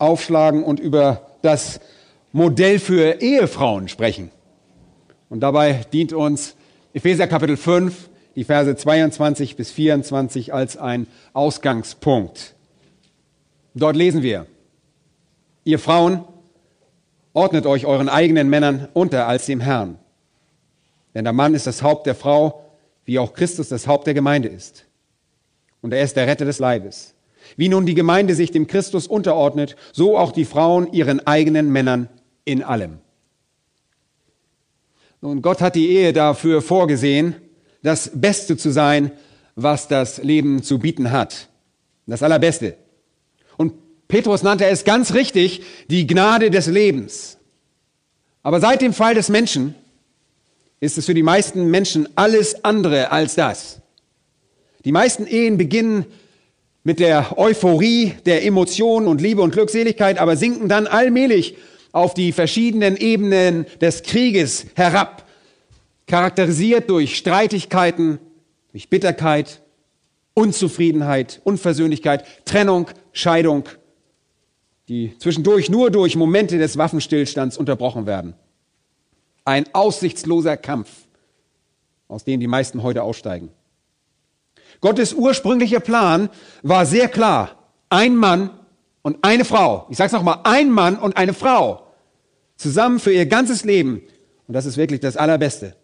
aufschlagen und über das Modell für Ehefrauen sprechen. Und dabei dient uns Epheser Kapitel 5, die Verse 22 bis 24 als ein Ausgangspunkt. Dort lesen wir, ihr Frauen, ordnet euch euren eigenen Männern unter als dem Herrn. Denn der Mann ist das Haupt der Frau, wie auch Christus das Haupt der Gemeinde ist. Und er ist der Retter des Leibes. Wie nun die Gemeinde sich dem Christus unterordnet, so auch die Frauen ihren eigenen Männern in allem. Nun, Gott hat die Ehe dafür vorgesehen, das Beste zu sein, was das Leben zu bieten hat. Das Allerbeste. Und Petrus nannte es ganz richtig die Gnade des Lebens. Aber seit dem Fall des Menschen ist es für die meisten Menschen alles andere als das. Die meisten Ehen beginnen mit der Euphorie der Emotionen und Liebe und Glückseligkeit, aber sinken dann allmählich auf die verschiedenen Ebenen des Krieges herab, charakterisiert durch Streitigkeiten, durch Bitterkeit, Unzufriedenheit, Unversöhnlichkeit, Trennung, Scheidung, die zwischendurch nur durch Momente des Waffenstillstands unterbrochen werden. Ein aussichtsloser Kampf, aus dem die meisten heute aussteigen. Gottes ursprünglicher Plan war sehr klar. Ein Mann und eine Frau. Ich sage es nochmal, ein Mann und eine Frau. Zusammen für ihr ganzes Leben. Und das ist wirklich das Allerbeste.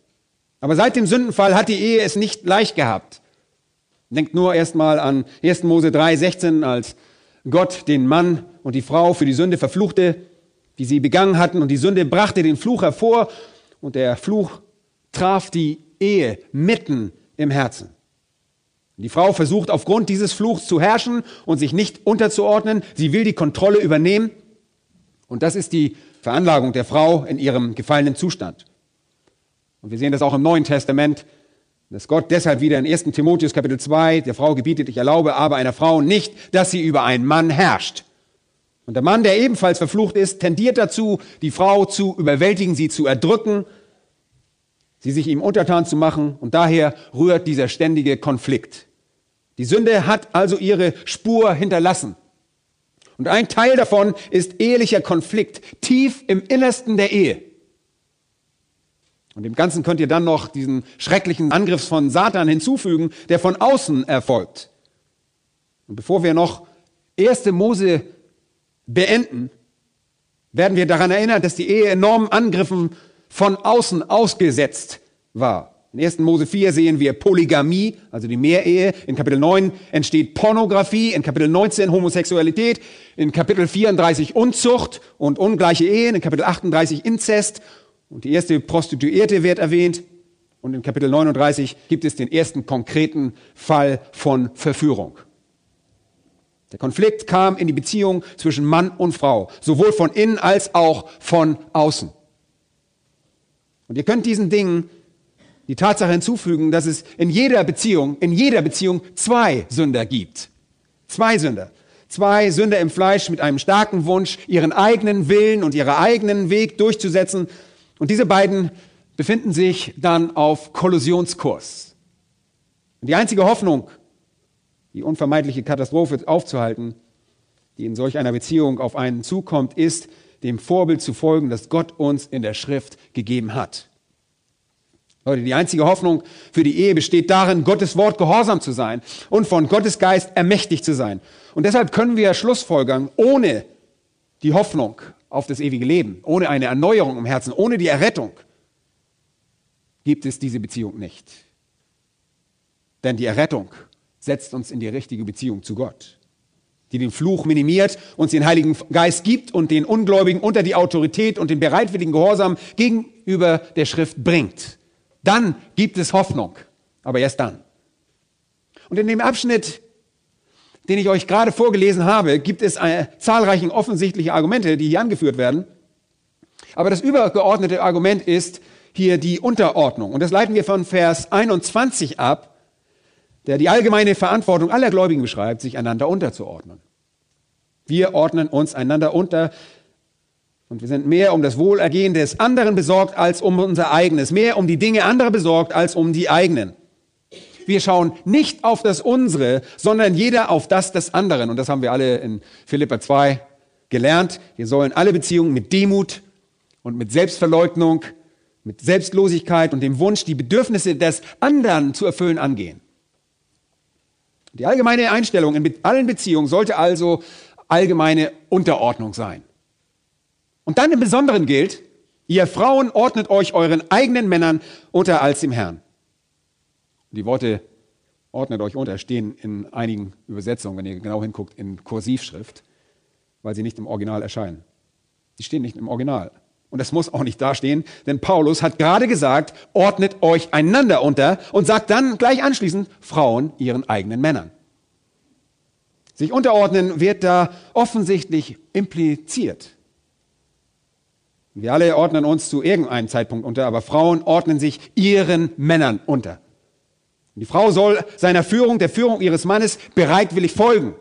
Aber seit dem Sündenfall hat die Ehe es nicht leicht gehabt. Denkt nur erstmal an 1. Mose 3, 16, als Gott den Mann und die Frau für die Sünde verfluchte, die sie begangen hatten. Und die Sünde brachte den Fluch hervor. Und der Fluch traf die Ehe mitten im Herzen. Die Frau versucht aufgrund dieses Fluchs zu herrschen und sich nicht unterzuordnen. Sie will die Kontrolle übernehmen. Und das ist die Veranlagung der Frau in ihrem gefallenen Zustand. Und wir sehen das auch im Neuen Testament, dass Gott deshalb wieder in 1 Timotheus Kapitel 2 der Frau gebietet, ich erlaube aber einer Frau nicht, dass sie über einen Mann herrscht. Und der Mann, der ebenfalls verflucht ist, tendiert dazu, die Frau zu überwältigen, sie zu erdrücken, sie sich ihm untertan zu machen. Und daher rührt dieser ständige Konflikt. Die Sünde hat also ihre Spur hinterlassen. Und ein Teil davon ist ehelicher Konflikt, tief im Innersten der Ehe. Und dem Ganzen könnt ihr dann noch diesen schrecklichen Angriff von Satan hinzufügen, der von außen erfolgt. Und bevor wir noch erste Mose beenden, werden wir daran erinnern, dass die Ehe enormen Angriffen von außen ausgesetzt war. In 1. Mose 4 sehen wir Polygamie, also die Mehrehe. In Kapitel 9 entsteht Pornografie. In Kapitel 19 Homosexualität. In Kapitel 34 Unzucht und ungleiche Ehen. In Kapitel 38 Inzest. Und die erste Prostituierte wird erwähnt. Und in Kapitel 39 gibt es den ersten konkreten Fall von Verführung. Der Konflikt kam in die Beziehung zwischen Mann und Frau, sowohl von innen als auch von außen. Und ihr könnt diesen Dingen die Tatsache hinzufügen, dass es in jeder Beziehung, in jeder Beziehung zwei Sünder gibt. Zwei Sünder. Zwei Sünder im Fleisch mit einem starken Wunsch, ihren eigenen Willen und ihren eigenen Weg durchzusetzen. Und diese beiden befinden sich dann auf Kollusionskurs. Und die einzige Hoffnung, die unvermeidliche Katastrophe aufzuhalten, die in solch einer Beziehung auf einen zukommt, ist, dem Vorbild zu folgen, das Gott uns in der Schrift gegeben hat. Leute, die einzige Hoffnung für die Ehe besteht darin, Gottes Wort gehorsam zu sein und von Gottes Geist ermächtigt zu sein. Und deshalb können wir Schlussfolgern ohne die Hoffnung auf das ewige Leben, ohne eine Erneuerung im Herzen, ohne die Errettung, gibt es diese Beziehung nicht. Denn die Errettung setzt uns in die richtige Beziehung zu Gott, die den Fluch minimiert, uns den Heiligen Geist gibt und den Ungläubigen unter die Autorität und den bereitwilligen Gehorsam gegenüber der Schrift bringt. Dann gibt es Hoffnung, aber erst dann. Und in dem Abschnitt, den ich euch gerade vorgelesen habe, gibt es äh, zahlreiche offensichtliche Argumente, die hier angeführt werden. Aber das übergeordnete Argument ist hier die Unterordnung. Und das leiten wir von Vers 21 ab, der die allgemeine Verantwortung aller Gläubigen beschreibt, sich einander unterzuordnen. Wir ordnen uns einander unter und wir sind mehr um das Wohlergehen des anderen besorgt als um unser eigenes, mehr um die Dinge anderer besorgt als um die eigenen. Wir schauen nicht auf das unsere, sondern jeder auf das des anderen. Und das haben wir alle in Philippa 2 gelernt. Wir sollen alle Beziehungen mit Demut und mit Selbstverleugnung, mit Selbstlosigkeit und dem Wunsch, die Bedürfnisse des anderen zu erfüllen, angehen. Die allgemeine Einstellung in allen Beziehungen sollte also allgemeine Unterordnung sein. Und dann im Besonderen gilt, ihr Frauen ordnet euch euren eigenen Männern unter als dem Herrn. Die Worte ordnet euch unter stehen in einigen Übersetzungen, wenn ihr genau hinguckt, in Kursivschrift, weil sie nicht im Original erscheinen. Sie stehen nicht im Original. Und das muss auch nicht dastehen, denn Paulus hat gerade gesagt, ordnet euch einander unter und sagt dann gleich anschließend, Frauen ihren eigenen Männern. Sich unterordnen wird da offensichtlich impliziert. Wir alle ordnen uns zu irgendeinem Zeitpunkt unter, aber Frauen ordnen sich ihren Männern unter. Und die Frau soll seiner Führung, der Führung ihres Mannes bereitwillig folgen.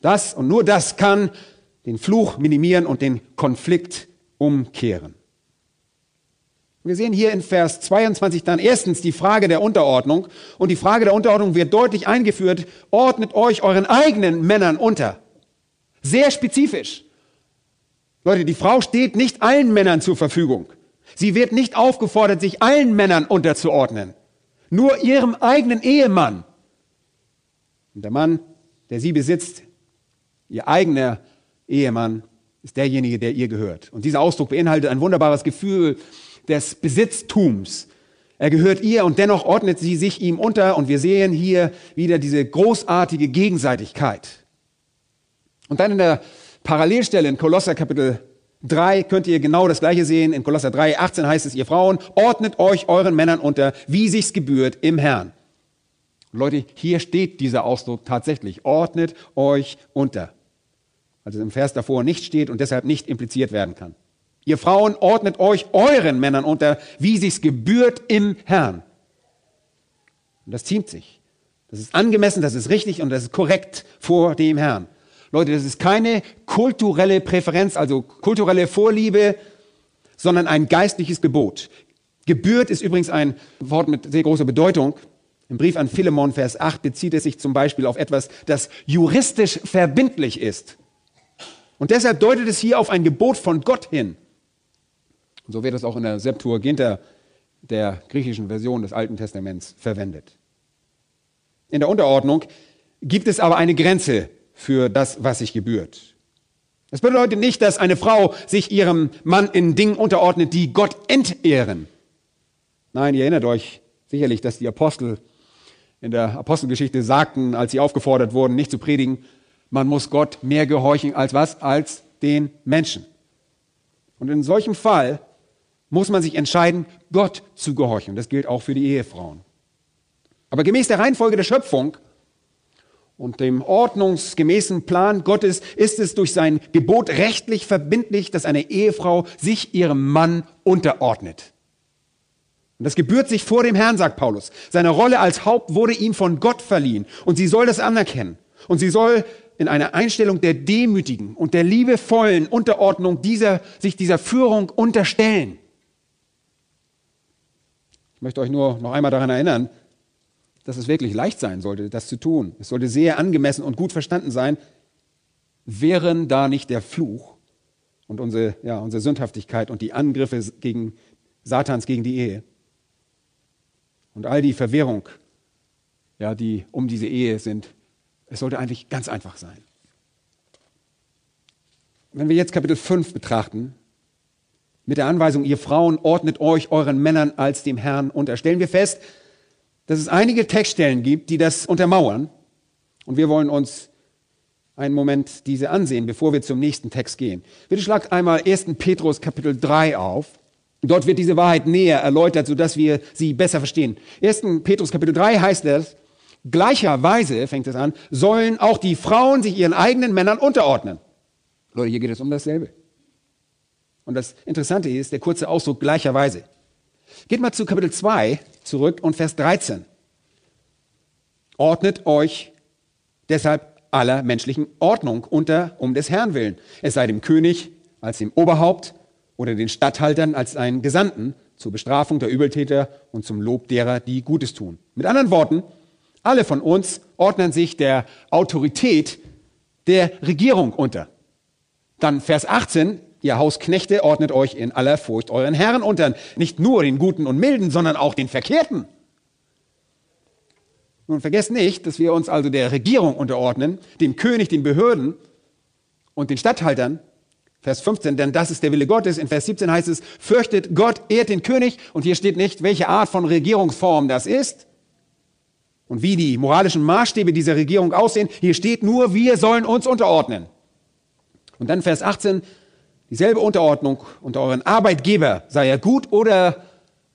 Das und nur das kann den Fluch minimieren und den Konflikt umkehren. Wir sehen hier in Vers 22 dann erstens die Frage der Unterordnung. Und die Frage der Unterordnung wird deutlich eingeführt. Ordnet euch euren eigenen Männern unter. Sehr spezifisch. Leute, die Frau steht nicht allen Männern zur Verfügung. Sie wird nicht aufgefordert, sich allen Männern unterzuordnen. Nur ihrem eigenen Ehemann. Und der Mann, der sie besitzt, ihr eigener Ehemann, ist derjenige, der ihr gehört. Und dieser Ausdruck beinhaltet ein wunderbares Gefühl des Besitztums. Er gehört ihr und dennoch ordnet sie sich ihm unter und wir sehen hier wieder diese großartige Gegenseitigkeit. Und dann in der Parallelstelle in Kolosser Kapitel 3 könnt ihr genau das gleiche sehen. In Kolosser 3, 18 heißt es, ihr Frauen, ordnet euch euren Männern unter, wie sich's gebührt im Herrn. Leute, hier steht dieser Ausdruck tatsächlich. Ordnet euch unter. Also im Vers davor nicht steht und deshalb nicht impliziert werden kann. Ihr Frauen ordnet euch euren Männern unter, wie sich's gebührt im Herrn. Und das ziemt sich. Das ist angemessen, das ist richtig und das ist korrekt vor dem Herrn. Leute, das ist keine kulturelle Präferenz, also kulturelle Vorliebe, sondern ein geistliches Gebot. Gebührt ist übrigens ein Wort mit sehr großer Bedeutung. Im Brief an Philemon, Vers 8, bezieht es sich zum Beispiel auf etwas, das juristisch verbindlich ist. Und deshalb deutet es hier auf ein Gebot von Gott hin. Und so wird es auch in der Septuaginta, der griechischen Version des Alten Testaments, verwendet. In der Unterordnung gibt es aber eine Grenze für das, was sich gebührt. Das bedeutet nicht, dass eine Frau sich ihrem Mann in Dingen unterordnet, die Gott entehren. Nein, ihr erinnert euch sicherlich, dass die Apostel in der Apostelgeschichte sagten, als sie aufgefordert wurden, nicht zu predigen, man muss Gott mehr gehorchen als was? Als den Menschen. Und in solchem Fall muss man sich entscheiden, Gott zu gehorchen. Das gilt auch für die Ehefrauen. Aber gemäß der Reihenfolge der Schöpfung und dem ordnungsgemäßen Plan Gottes ist es durch sein Gebot rechtlich verbindlich, dass eine Ehefrau sich ihrem Mann unterordnet. Und das gebührt sich vor dem Herrn, sagt Paulus. Seine Rolle als Haupt wurde ihm von Gott verliehen und sie soll das anerkennen. Und sie soll in einer Einstellung der demütigen und der liebevollen Unterordnung dieser, sich dieser Führung unterstellen möchte euch nur noch einmal daran erinnern, dass es wirklich leicht sein sollte, das zu tun. Es sollte sehr angemessen und gut verstanden sein, wären da nicht der Fluch und unsere, ja, unsere Sündhaftigkeit und die Angriffe gegen Satans gegen die Ehe und all die Verwirrung, ja, die um diese Ehe sind. Es sollte eigentlich ganz einfach sein. Wenn wir jetzt Kapitel 5 betrachten, mit der Anweisung, ihr Frauen ordnet euch euren Männern als dem Herrn unter. Stellen wir fest, dass es einige Textstellen gibt, die das untermauern. Und wir wollen uns einen Moment diese ansehen, bevor wir zum nächsten Text gehen. Bitte schlagt einmal 1. Petrus Kapitel 3 auf. Dort wird diese Wahrheit näher erläutert, sodass wir sie besser verstehen. 1. Petrus Kapitel 3 heißt es, Gleicherweise, fängt es an, sollen auch die Frauen sich ihren eigenen Männern unterordnen. Leute, hier geht es um dasselbe. Und das Interessante ist der kurze Ausdruck gleicherweise. Geht mal zu Kapitel 2 zurück und Vers 13. Ordnet euch deshalb aller menschlichen Ordnung unter um des Herrn willen. Es sei dem König als dem Oberhaupt oder den Statthaltern als einen Gesandten zur Bestrafung der Übeltäter und zum Lob derer, die Gutes tun. Mit anderen Worten, alle von uns ordnen sich der Autorität der Regierung unter. Dann Vers 18, ihr Hausknechte ordnet euch in aller Furcht euren Herren unter, nicht nur den Guten und Milden, sondern auch den Verkehrten. Nun vergesst nicht, dass wir uns also der Regierung unterordnen, dem König, den Behörden und den Statthaltern. Vers 15, denn das ist der Wille Gottes. In Vers 17 heißt es, fürchtet Gott, ehrt den König. Und hier steht nicht, welche Art von Regierungsform das ist und wie die moralischen Maßstäbe dieser Regierung aussehen. Hier steht nur, wir sollen uns unterordnen. Und dann Vers 18, dieselbe Unterordnung unter euren Arbeitgeber, sei er gut oder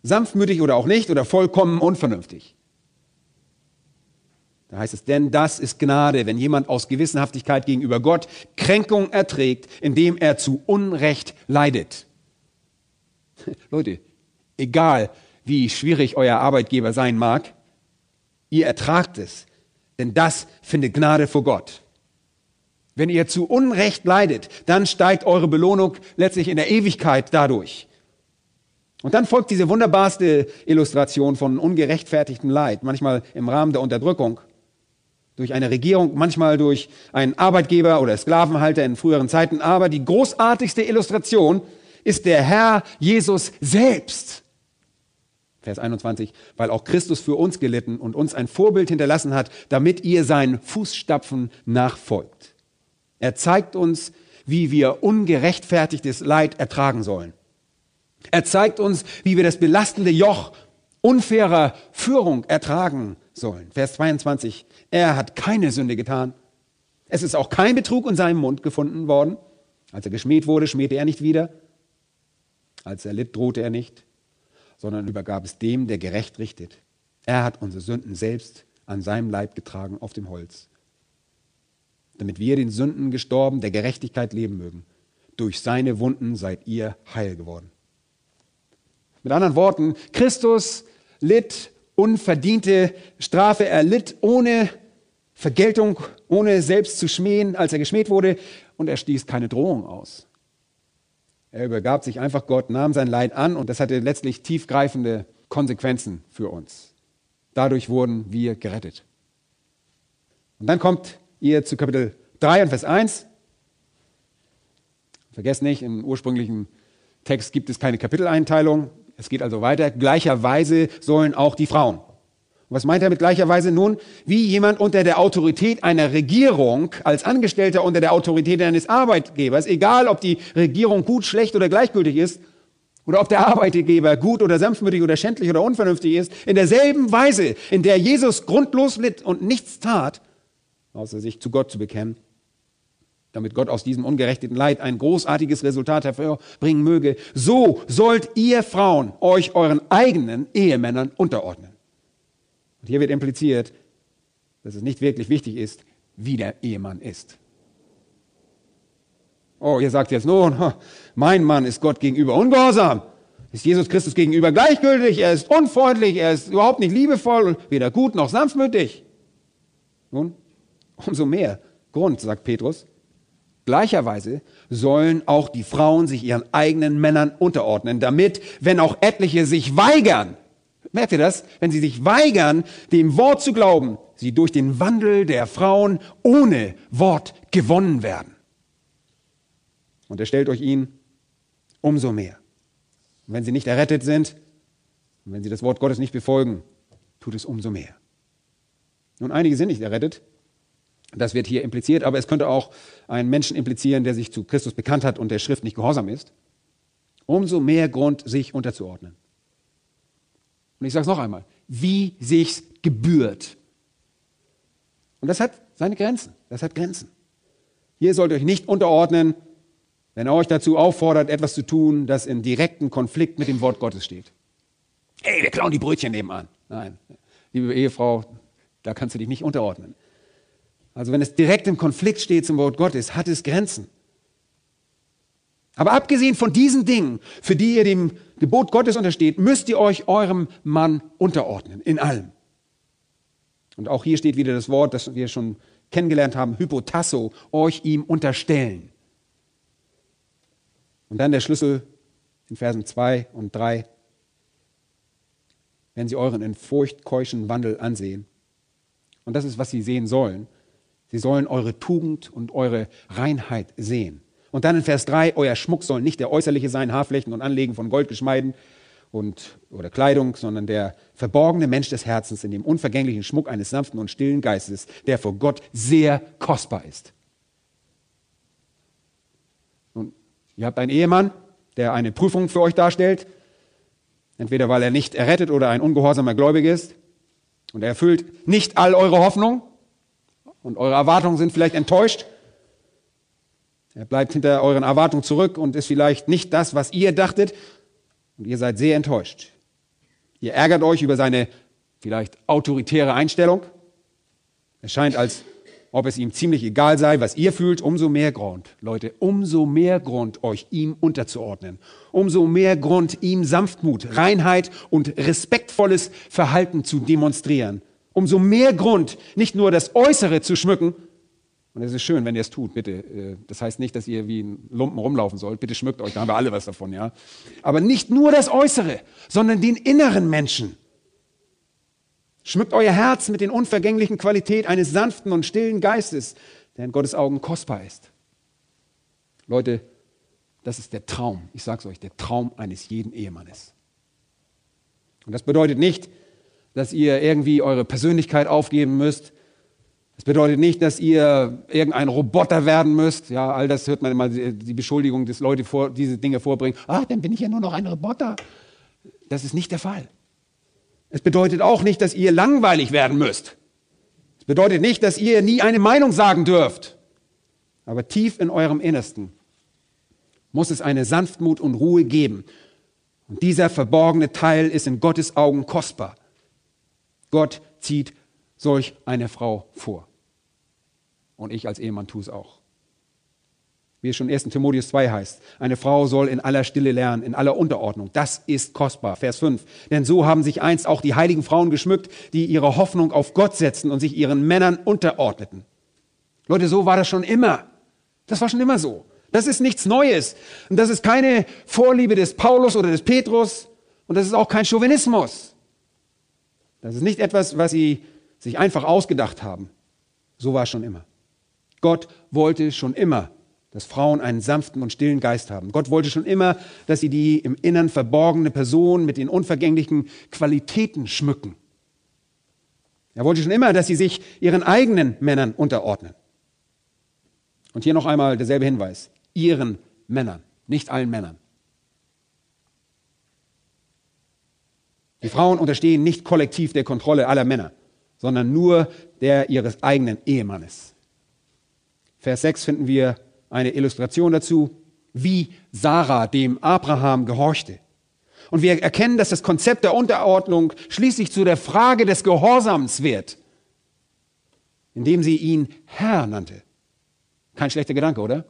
sanftmütig oder auch nicht oder vollkommen unvernünftig. Da heißt es, denn das ist Gnade, wenn jemand aus Gewissenhaftigkeit gegenüber Gott Kränkung erträgt, indem er zu Unrecht leidet. Leute, egal wie schwierig euer Arbeitgeber sein mag, ihr ertragt es, denn das findet Gnade vor Gott. Wenn ihr zu Unrecht leidet, dann steigt eure Belohnung letztlich in der Ewigkeit dadurch. Und dann folgt diese wunderbarste Illustration von ungerechtfertigtem Leid, manchmal im Rahmen der Unterdrückung durch eine Regierung, manchmal durch einen Arbeitgeber oder Sklavenhalter in früheren Zeiten. Aber die großartigste Illustration ist der Herr Jesus selbst. Vers 21, weil auch Christus für uns gelitten und uns ein Vorbild hinterlassen hat, damit ihr seinen Fußstapfen nachfolgt. Er zeigt uns, wie wir ungerechtfertigtes Leid ertragen sollen. Er zeigt uns, wie wir das belastende Joch unfairer Führung ertragen sollen. Vers 22. Er hat keine Sünde getan. Es ist auch kein Betrug in seinem Mund gefunden worden. Als er geschmäht wurde, schmähte er nicht wieder. Als er litt, drohte er nicht, sondern übergab es dem, der gerecht richtet. Er hat unsere Sünden selbst an seinem Leib getragen auf dem Holz, damit wir den Sünden gestorben, der Gerechtigkeit leben mögen. Durch seine Wunden seid ihr heil geworden. Mit anderen Worten, Christus litt unverdiente Strafe erlitt, ohne Vergeltung, ohne selbst zu schmähen, als er geschmäht wurde, und er stieß keine Drohung aus. Er übergab sich einfach Gott, nahm sein Leid an und das hatte letztlich tiefgreifende Konsequenzen für uns. Dadurch wurden wir gerettet. Und dann kommt ihr zu Kapitel 3 und Vers 1. Vergesst nicht, im ursprünglichen Text gibt es keine Kapiteleinteilung. Es geht also weiter. Gleicherweise sollen auch die Frauen. Was meint er mit gleicherweise nun? Wie jemand unter der Autorität einer Regierung, als Angestellter unter der Autorität eines Arbeitgebers, egal ob die Regierung gut, schlecht oder gleichgültig ist, oder ob der Arbeitgeber gut oder sanftmütig oder schändlich oder unvernünftig ist, in derselben Weise, in der Jesus grundlos litt und nichts tat, außer sich zu Gott zu bekennen, damit Gott aus diesem ungerechteten Leid ein großartiges Resultat hervorbringen möge, so sollt ihr Frauen euch euren eigenen Ehemännern unterordnen. Und hier wird impliziert, dass es nicht wirklich wichtig ist, wie der Ehemann ist. Oh, ihr sagt jetzt nun, mein Mann ist Gott gegenüber ungehorsam, ist Jesus Christus gegenüber gleichgültig, er ist unfreundlich, er ist überhaupt nicht liebevoll, weder gut noch sanftmütig. Nun, umso mehr Grund, sagt Petrus, Gleicherweise sollen auch die Frauen sich ihren eigenen Männern unterordnen, damit, wenn auch etliche sich weigern, merkt ihr das? Wenn sie sich weigern, dem Wort zu glauben, sie durch den Wandel der Frauen ohne Wort gewonnen werden. Und er stellt euch ihn umso mehr. Und wenn sie nicht errettet sind, und wenn sie das Wort Gottes nicht befolgen, tut es umso mehr. Nun, einige sind nicht errettet, das wird hier impliziert, aber es könnte auch einen Menschen implizieren, der sich zu Christus bekannt hat und der Schrift nicht gehorsam ist. Umso mehr Grund, sich unterzuordnen. Und ich sage es noch einmal, wie sich's gebührt. Und das hat seine Grenzen. Das hat Grenzen. Hier sollt ihr euch nicht unterordnen, wenn er euch dazu auffordert, etwas zu tun, das in direkten Konflikt mit dem Wort Gottes steht. Hey, wir klauen die Brötchen nebenan. Nein, liebe Ehefrau, Da kannst du dich nicht unterordnen. Also wenn es direkt im Konflikt steht zum Wort Gottes, hat es Grenzen. Aber abgesehen von diesen Dingen, für die ihr dem Gebot Gottes untersteht, müsst ihr euch eurem Mann unterordnen, in allem. Und auch hier steht wieder das Wort, das wir schon kennengelernt haben, Hypotasso, euch ihm unterstellen. Und dann der Schlüssel in Versen 2 und 3. Wenn sie euren in Furcht keuschen Wandel ansehen. Und das ist, was sie sehen sollen. Sie sollen eure Tugend und eure Reinheit sehen. Und dann in Vers 3, euer Schmuck soll nicht der äußerliche sein, Haarflächen und Anlegen von Goldgeschmeiden und, oder Kleidung, sondern der verborgene Mensch des Herzens in dem unvergänglichen Schmuck eines sanften und stillen Geistes, der vor Gott sehr kostbar ist. Nun, ihr habt einen Ehemann, der eine Prüfung für euch darstellt, entweder weil er nicht errettet oder ein ungehorsamer Gläubiger ist, und er erfüllt nicht all eure Hoffnung und eure Erwartungen sind vielleicht enttäuscht. Er bleibt hinter euren Erwartungen zurück und ist vielleicht nicht das, was ihr dachtet, und ihr seid sehr enttäuscht. Ihr ärgert euch über seine vielleicht autoritäre Einstellung. Es scheint, als ob es ihm ziemlich egal sei, was ihr fühlt, umso mehr Grund, Leute, umso mehr Grund, euch ihm unterzuordnen. Umso mehr Grund, ihm Sanftmut, Reinheit und respektvolles Verhalten zu demonstrieren. Umso mehr Grund, nicht nur das Äußere zu schmücken, und es ist schön, wenn ihr es tut, bitte. Äh, das heißt nicht, dass ihr wie ein Lumpen rumlaufen sollt. Bitte schmückt euch, da haben wir alle was davon, ja. Aber nicht nur das Äußere, sondern den inneren Menschen. Schmückt euer Herz mit den unvergänglichen Qualität eines sanften und stillen Geistes, der in Gottes Augen kostbar ist. Leute, das ist der Traum. Ich sage es euch, der Traum eines jeden Ehemannes. Und das bedeutet nicht, dass ihr irgendwie eure Persönlichkeit aufgeben müsst. Das bedeutet nicht, dass ihr irgendein Roboter werden müsst. Ja, all das hört man immer, die Beschuldigung, dass Leute vor, diese Dinge vorbringen. Ach, dann bin ich ja nur noch ein Roboter. Das ist nicht der Fall. Es bedeutet auch nicht, dass ihr langweilig werden müsst. Es bedeutet nicht, dass ihr nie eine Meinung sagen dürft. Aber tief in eurem Innersten muss es eine Sanftmut und Ruhe geben. Und dieser verborgene Teil ist in Gottes Augen kostbar. Gott zieht solch eine Frau vor. Und ich als Ehemann tue es auch wie es schon 1. Timotheus 2 heißt. Eine Frau soll in aller Stille lernen, in aller Unterordnung. Das ist kostbar. Vers 5. Denn so haben sich einst auch die heiligen Frauen geschmückt, die ihre Hoffnung auf Gott setzten und sich ihren Männern unterordneten. Leute, so war das schon immer. Das war schon immer so. Das ist nichts Neues. Und das ist keine Vorliebe des Paulus oder des Petrus. Und das ist auch kein Chauvinismus. Das ist nicht etwas, was sie sich einfach ausgedacht haben. So war es schon immer. Gott wollte schon immer dass Frauen einen sanften und stillen Geist haben. Gott wollte schon immer, dass sie die im Innern verborgene Person mit den unvergänglichen Qualitäten schmücken. Er wollte schon immer, dass sie sich ihren eigenen Männern unterordnen. Und hier noch einmal derselbe Hinweis. Ihren Männern, nicht allen Männern. Die Frauen unterstehen nicht kollektiv der Kontrolle aller Männer, sondern nur der ihres eigenen Ehemannes. Vers 6 finden wir eine Illustration dazu, wie Sarah dem Abraham gehorchte. Und wir erkennen, dass das Konzept der Unterordnung schließlich zu der Frage des Gehorsams wird, indem sie ihn Herr nannte. Kein schlechter Gedanke, oder?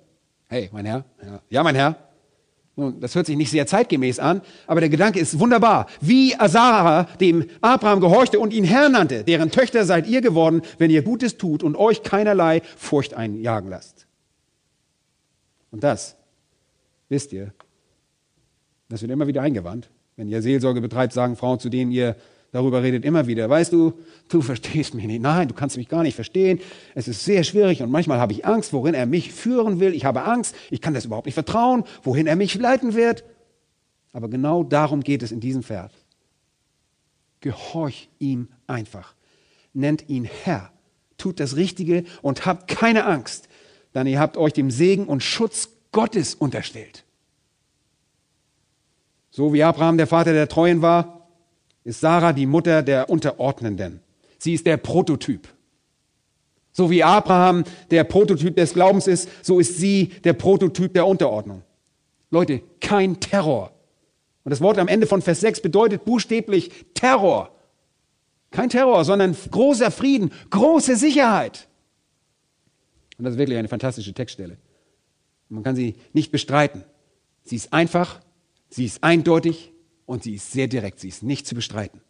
Hey, mein Herr. Ja, mein Herr. Das hört sich nicht sehr zeitgemäß an, aber der Gedanke ist wunderbar. Wie Sarah dem Abraham gehorchte und ihn Herr nannte, deren Töchter seid ihr geworden, wenn ihr Gutes tut und euch keinerlei Furcht einjagen lasst. Und das, wisst ihr, das wird immer wieder eingewandt. Wenn ihr Seelsorge betreibt, sagen Frauen, zu denen ihr darüber redet, immer wieder, weißt du, du verstehst mich nicht. Nein, du kannst mich gar nicht verstehen. Es ist sehr schwierig und manchmal habe ich Angst, worin er mich führen will. Ich habe Angst, ich kann das überhaupt nicht vertrauen, wohin er mich leiten wird. Aber genau darum geht es in diesem Vers. Gehorch ihm einfach. Nennt ihn Herr. Tut das Richtige und habt keine Angst dann ihr habt euch dem Segen und Schutz Gottes unterstellt. So wie Abraham der Vater der Treuen war, ist Sarah die Mutter der Unterordnenden. Sie ist der Prototyp. So wie Abraham der Prototyp des Glaubens ist, so ist sie der Prototyp der Unterordnung. Leute, kein Terror. Und das Wort am Ende von Vers 6 bedeutet buchstäblich Terror. Kein Terror, sondern großer Frieden, große Sicherheit. Und das ist wirklich eine fantastische Textstelle. Man kann sie nicht bestreiten. Sie ist einfach, sie ist eindeutig und sie ist sehr direkt. Sie ist nicht zu bestreiten.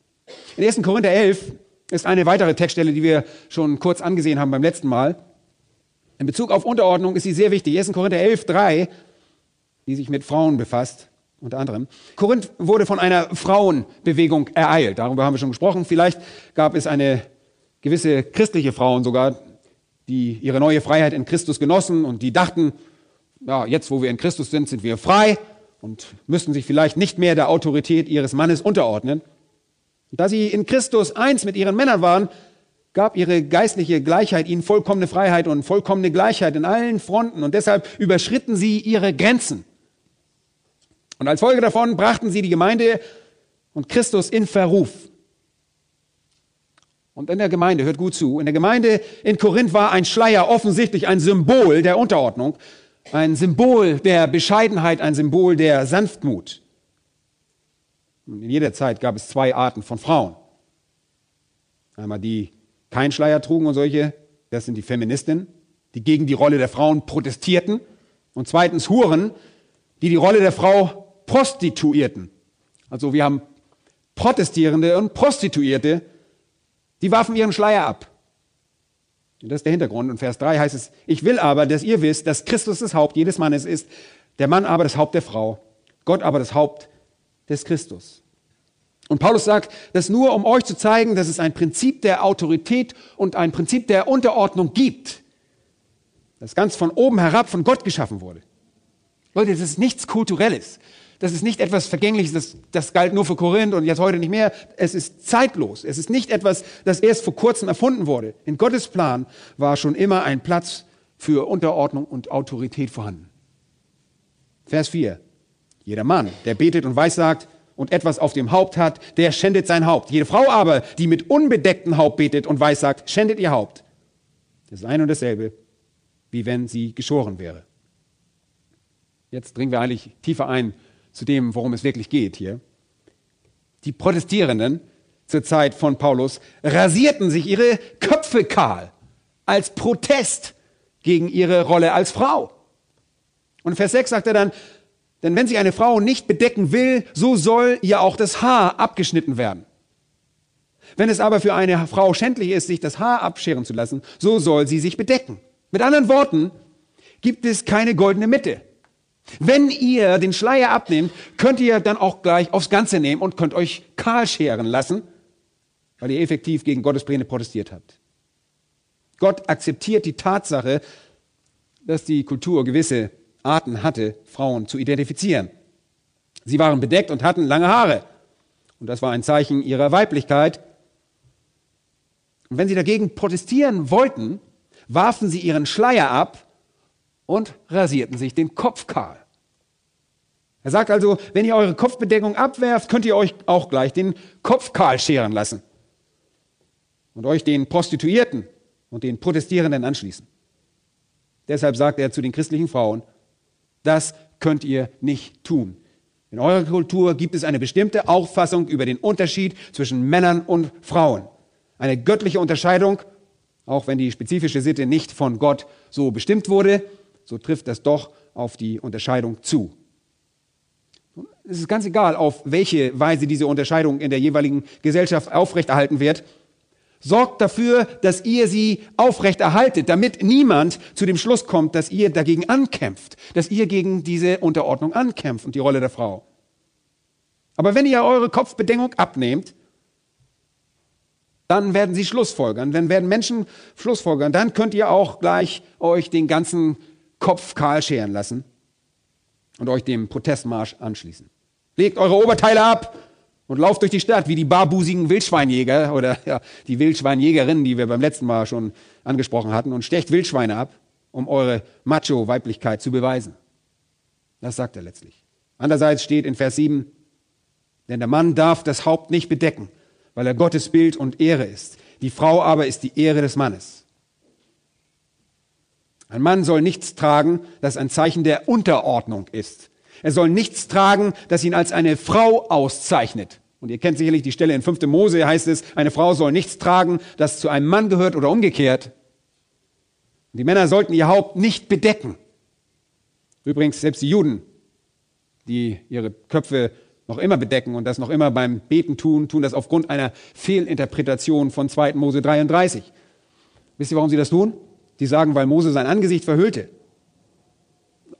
In 1. Korinther 11 ist eine weitere Textstelle, die wir schon kurz angesehen haben beim letzten Mal. In Bezug auf Unterordnung ist sie sehr wichtig. 1. Korinther 11, 3, die sich mit Frauen befasst, unter anderem. Korinth wurde von einer Frauenbewegung ereilt. Darüber haben wir schon gesprochen. Vielleicht gab es eine gewisse christliche Frauen sogar, die ihre neue Freiheit in Christus genossen und die dachten, ja, jetzt wo wir in Christus sind, sind wir frei und müssen sich vielleicht nicht mehr der Autorität ihres Mannes unterordnen. Und da sie in Christus eins mit ihren Männern waren, gab ihre geistliche Gleichheit ihnen vollkommene Freiheit und vollkommene Gleichheit in allen Fronten und deshalb überschritten sie ihre Grenzen. Und als Folge davon brachten sie die Gemeinde und Christus in Verruf. Und in der Gemeinde, hört gut zu, in der Gemeinde in Korinth war ein Schleier offensichtlich ein Symbol der Unterordnung, ein Symbol der Bescheidenheit, ein Symbol der Sanftmut. Und in jeder Zeit gab es zwei Arten von Frauen. Einmal die keinen Schleier trugen und solche, das sind die Feministinnen, die gegen die Rolle der Frauen protestierten. Und zweitens Huren, die die Rolle der Frau Prostituierten. Also wir haben Protestierende und Prostituierte, die warfen ihren Schleier ab. Und das ist der Hintergrund. Und Vers 3 heißt es, ich will aber, dass ihr wisst, dass Christus das Haupt jedes Mannes ist, der Mann aber das Haupt der Frau, Gott aber das Haupt des Christus. Und Paulus sagt das nur, um euch zu zeigen, dass es ein Prinzip der Autorität und ein Prinzip der Unterordnung gibt, das ganz von oben herab von Gott geschaffen wurde. Leute, das ist nichts Kulturelles. Das ist nicht etwas Vergängliches, das, das galt nur für Korinth und jetzt heute nicht mehr. Es ist zeitlos. Es ist nicht etwas, das erst vor kurzem erfunden wurde. In Gottes Plan war schon immer ein Platz für Unterordnung und Autorität vorhanden. Vers 4. Jeder Mann, der betet und weissagt und etwas auf dem Haupt hat, der schändet sein Haupt. Jede Frau aber, die mit unbedecktem Haupt betet und weissagt, schändet ihr Haupt. Das ist ein und dasselbe, wie wenn sie geschoren wäre. Jetzt dringen wir eigentlich tiefer ein zu dem, worum es wirklich geht hier. Die Protestierenden zur Zeit von Paulus rasierten sich ihre Köpfe kahl als Protest gegen ihre Rolle als Frau. Und Vers 6 sagt er dann, denn wenn sie eine Frau nicht bedecken will, so soll ihr auch das Haar abgeschnitten werden. Wenn es aber für eine Frau schändlich ist, sich das Haar abscheren zu lassen, so soll sie sich bedecken. Mit anderen Worten, gibt es keine goldene Mitte. Wenn ihr den Schleier abnehmt, könnt ihr dann auch gleich aufs Ganze nehmen und könnt euch kahl scheren lassen, weil ihr effektiv gegen Gottes Pläne protestiert habt. Gott akzeptiert die Tatsache, dass die Kultur gewisse Arten hatte, Frauen zu identifizieren. Sie waren bedeckt und hatten lange Haare. Und das war ein Zeichen ihrer Weiblichkeit. Und wenn sie dagegen protestieren wollten, warfen sie ihren Schleier ab und rasierten sich den Kopf kahl. Er sagt also, wenn ihr eure Kopfbedeckung abwerft, könnt ihr euch auch gleich den Kopf kahl scheren lassen und euch den Prostituierten und den Protestierenden anschließen. Deshalb sagt er zu den christlichen Frauen, das könnt ihr nicht tun. In eurer Kultur gibt es eine bestimmte Auffassung über den Unterschied zwischen Männern und Frauen. Eine göttliche Unterscheidung, auch wenn die spezifische Sitte nicht von Gott so bestimmt wurde, so trifft das doch auf die Unterscheidung zu. Es ist ganz egal, auf welche Weise diese Unterscheidung in der jeweiligen Gesellschaft aufrechterhalten wird. Sorgt dafür, dass ihr sie aufrechterhaltet, damit niemand zu dem Schluss kommt, dass ihr dagegen ankämpft, dass ihr gegen diese Unterordnung ankämpft und die Rolle der Frau. Aber wenn ihr eure Kopfbedeckung abnehmt, dann werden sie Schlussfolgern, dann werden Menschen Schlussfolgern, dann könnt ihr auch gleich euch den ganzen Kopf kahl scheren lassen und euch dem Protestmarsch anschließen. Legt eure Oberteile ab und lauft durch die Stadt wie die barbusigen Wildschweinjäger oder ja, die Wildschweinjägerinnen, die wir beim letzten Mal schon angesprochen hatten, und stecht Wildschweine ab, um eure Macho-Weiblichkeit zu beweisen. Das sagt er letztlich. Andererseits steht in Vers 7, denn der Mann darf das Haupt nicht bedecken, weil er Gottes Bild und Ehre ist. Die Frau aber ist die Ehre des Mannes. Ein Mann soll nichts tragen, das ein Zeichen der Unterordnung ist. Er soll nichts tragen, das ihn als eine Frau auszeichnet. Und ihr kennt sicherlich die Stelle in 5. Mose, heißt es, eine Frau soll nichts tragen, das zu einem Mann gehört oder umgekehrt. Die Männer sollten ihr Haupt nicht bedecken. Übrigens, selbst die Juden, die ihre Köpfe noch immer bedecken und das noch immer beim Beten tun, tun das aufgrund einer Fehlinterpretation von 2. Mose 33. Wisst ihr, warum sie das tun? Die sagen, weil Mose sein Angesicht verhüllte.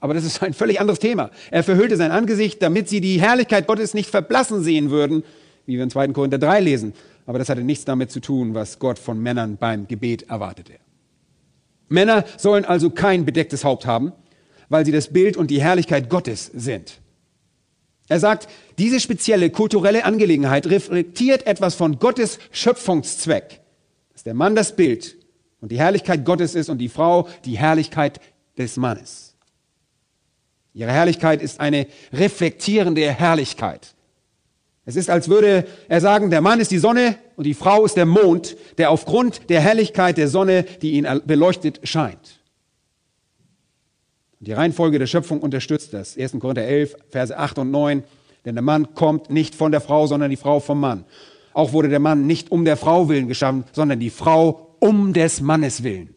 Aber das ist ein völlig anderes Thema. Er verhüllte sein Angesicht, damit sie die Herrlichkeit Gottes nicht verblassen sehen würden, wie wir in 2. Korinther 3 lesen. Aber das hatte nichts damit zu tun, was Gott von Männern beim Gebet erwartete. Männer sollen also kein bedecktes Haupt haben, weil sie das Bild und die Herrlichkeit Gottes sind. Er sagt, diese spezielle kulturelle Angelegenheit reflektiert etwas von Gottes Schöpfungszweck, dass der Mann das Bild und die Herrlichkeit Gottes ist und die Frau die Herrlichkeit des Mannes. Ihre Herrlichkeit ist eine reflektierende Herrlichkeit. Es ist, als würde er sagen, der Mann ist die Sonne und die Frau ist der Mond, der aufgrund der Herrlichkeit der Sonne, die ihn beleuchtet, scheint. Die Reihenfolge der Schöpfung unterstützt das. 1. Korinther 11, Verse 8 und 9. Denn der Mann kommt nicht von der Frau, sondern die Frau vom Mann. Auch wurde der Mann nicht um der Frau willen geschaffen, sondern die Frau um des Mannes willen.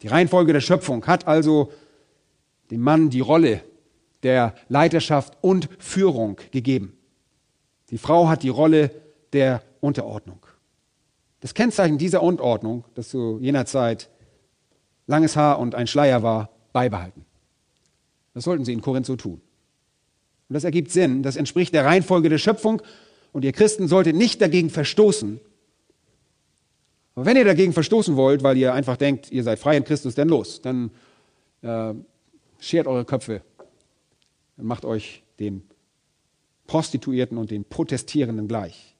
Die Reihenfolge der Schöpfung hat also dem Mann die Rolle der Leiterschaft und Führung gegeben. Die Frau hat die Rolle der Unterordnung. Das Kennzeichen dieser Unterordnung, das zu jener Zeit langes Haar und ein Schleier war, beibehalten. Das sollten sie in Korinth so tun. Und das ergibt Sinn, das entspricht der Reihenfolge der Schöpfung und ihr Christen solltet nicht dagegen verstoßen. Aber wenn ihr dagegen verstoßen wollt, weil ihr einfach denkt, ihr seid frei in Christus, dann los, dann äh, schert eure Köpfe dann macht euch den Prostituierten und den Protestierenden gleich.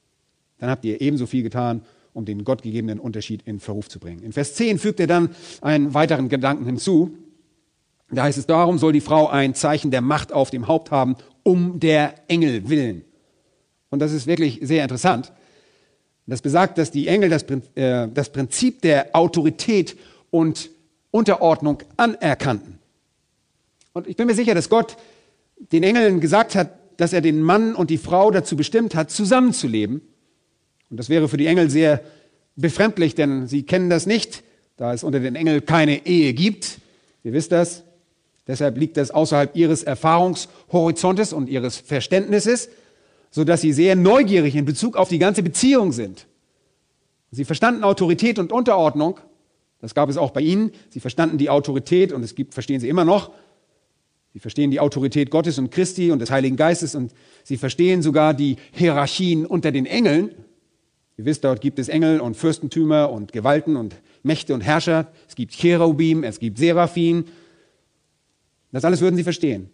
Dann habt ihr ebenso viel getan, um den gottgegebenen Unterschied in Verruf zu bringen. In Vers 10 fügt er dann einen weiteren Gedanken hinzu. Da heißt es, darum soll die Frau ein Zeichen der Macht auf dem Haupt haben, um der Engel willen. Und das ist wirklich sehr interessant. Das besagt, dass die Engel das, äh, das Prinzip der Autorität und Unterordnung anerkannten. Und ich bin mir sicher, dass Gott den Engeln gesagt hat, dass er den Mann und die Frau dazu bestimmt hat, zusammenzuleben. Und das wäre für die Engel sehr befremdlich, denn sie kennen das nicht, da es unter den Engeln keine Ehe gibt. Ihr wisst das. Deshalb liegt das außerhalb ihres Erfahrungshorizontes und ihres Verständnisses, sodass sie sehr neugierig in Bezug auf die ganze Beziehung sind. Sie verstanden Autorität und Unterordnung. Das gab es auch bei ihnen. Sie verstanden die Autorität und es gibt, verstehen sie immer noch, Sie verstehen die Autorität Gottes und Christi und des Heiligen Geistes und sie verstehen sogar die Hierarchien unter den Engeln. Ihr wisst, dort gibt es Engel und Fürstentümer und Gewalten und Mächte und Herrscher. Es gibt Cherubim, es gibt Seraphim. Das alles würden sie verstehen.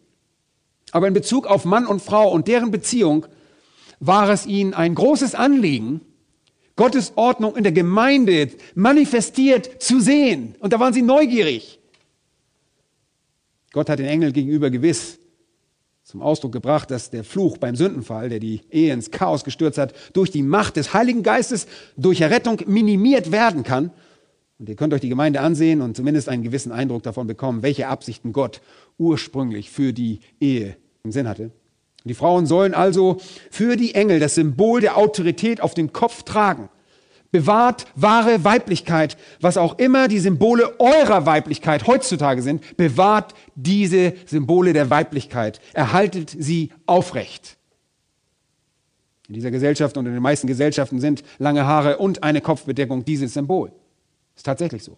Aber in Bezug auf Mann und Frau und deren Beziehung war es ihnen ein großes Anliegen, Gottes Ordnung in der Gemeinde manifestiert zu sehen. Und da waren sie neugierig. Gott hat den Engel gegenüber gewiss zum Ausdruck gebracht, dass der Fluch beim Sündenfall, der die Ehe ins Chaos gestürzt hat, durch die Macht des Heiligen Geistes, durch Errettung minimiert werden kann. Und ihr könnt euch die Gemeinde ansehen und zumindest einen gewissen Eindruck davon bekommen, welche Absichten Gott ursprünglich für die Ehe im Sinn hatte. Die Frauen sollen also für die Engel das Symbol der Autorität auf dem Kopf tragen. Bewahrt wahre Weiblichkeit, was auch immer die Symbole eurer Weiblichkeit heutzutage sind, bewahrt diese Symbole der Weiblichkeit, erhaltet sie aufrecht. In dieser Gesellschaft und in den meisten Gesellschaften sind lange Haare und eine Kopfbedeckung dieses Symbol. Ist tatsächlich so.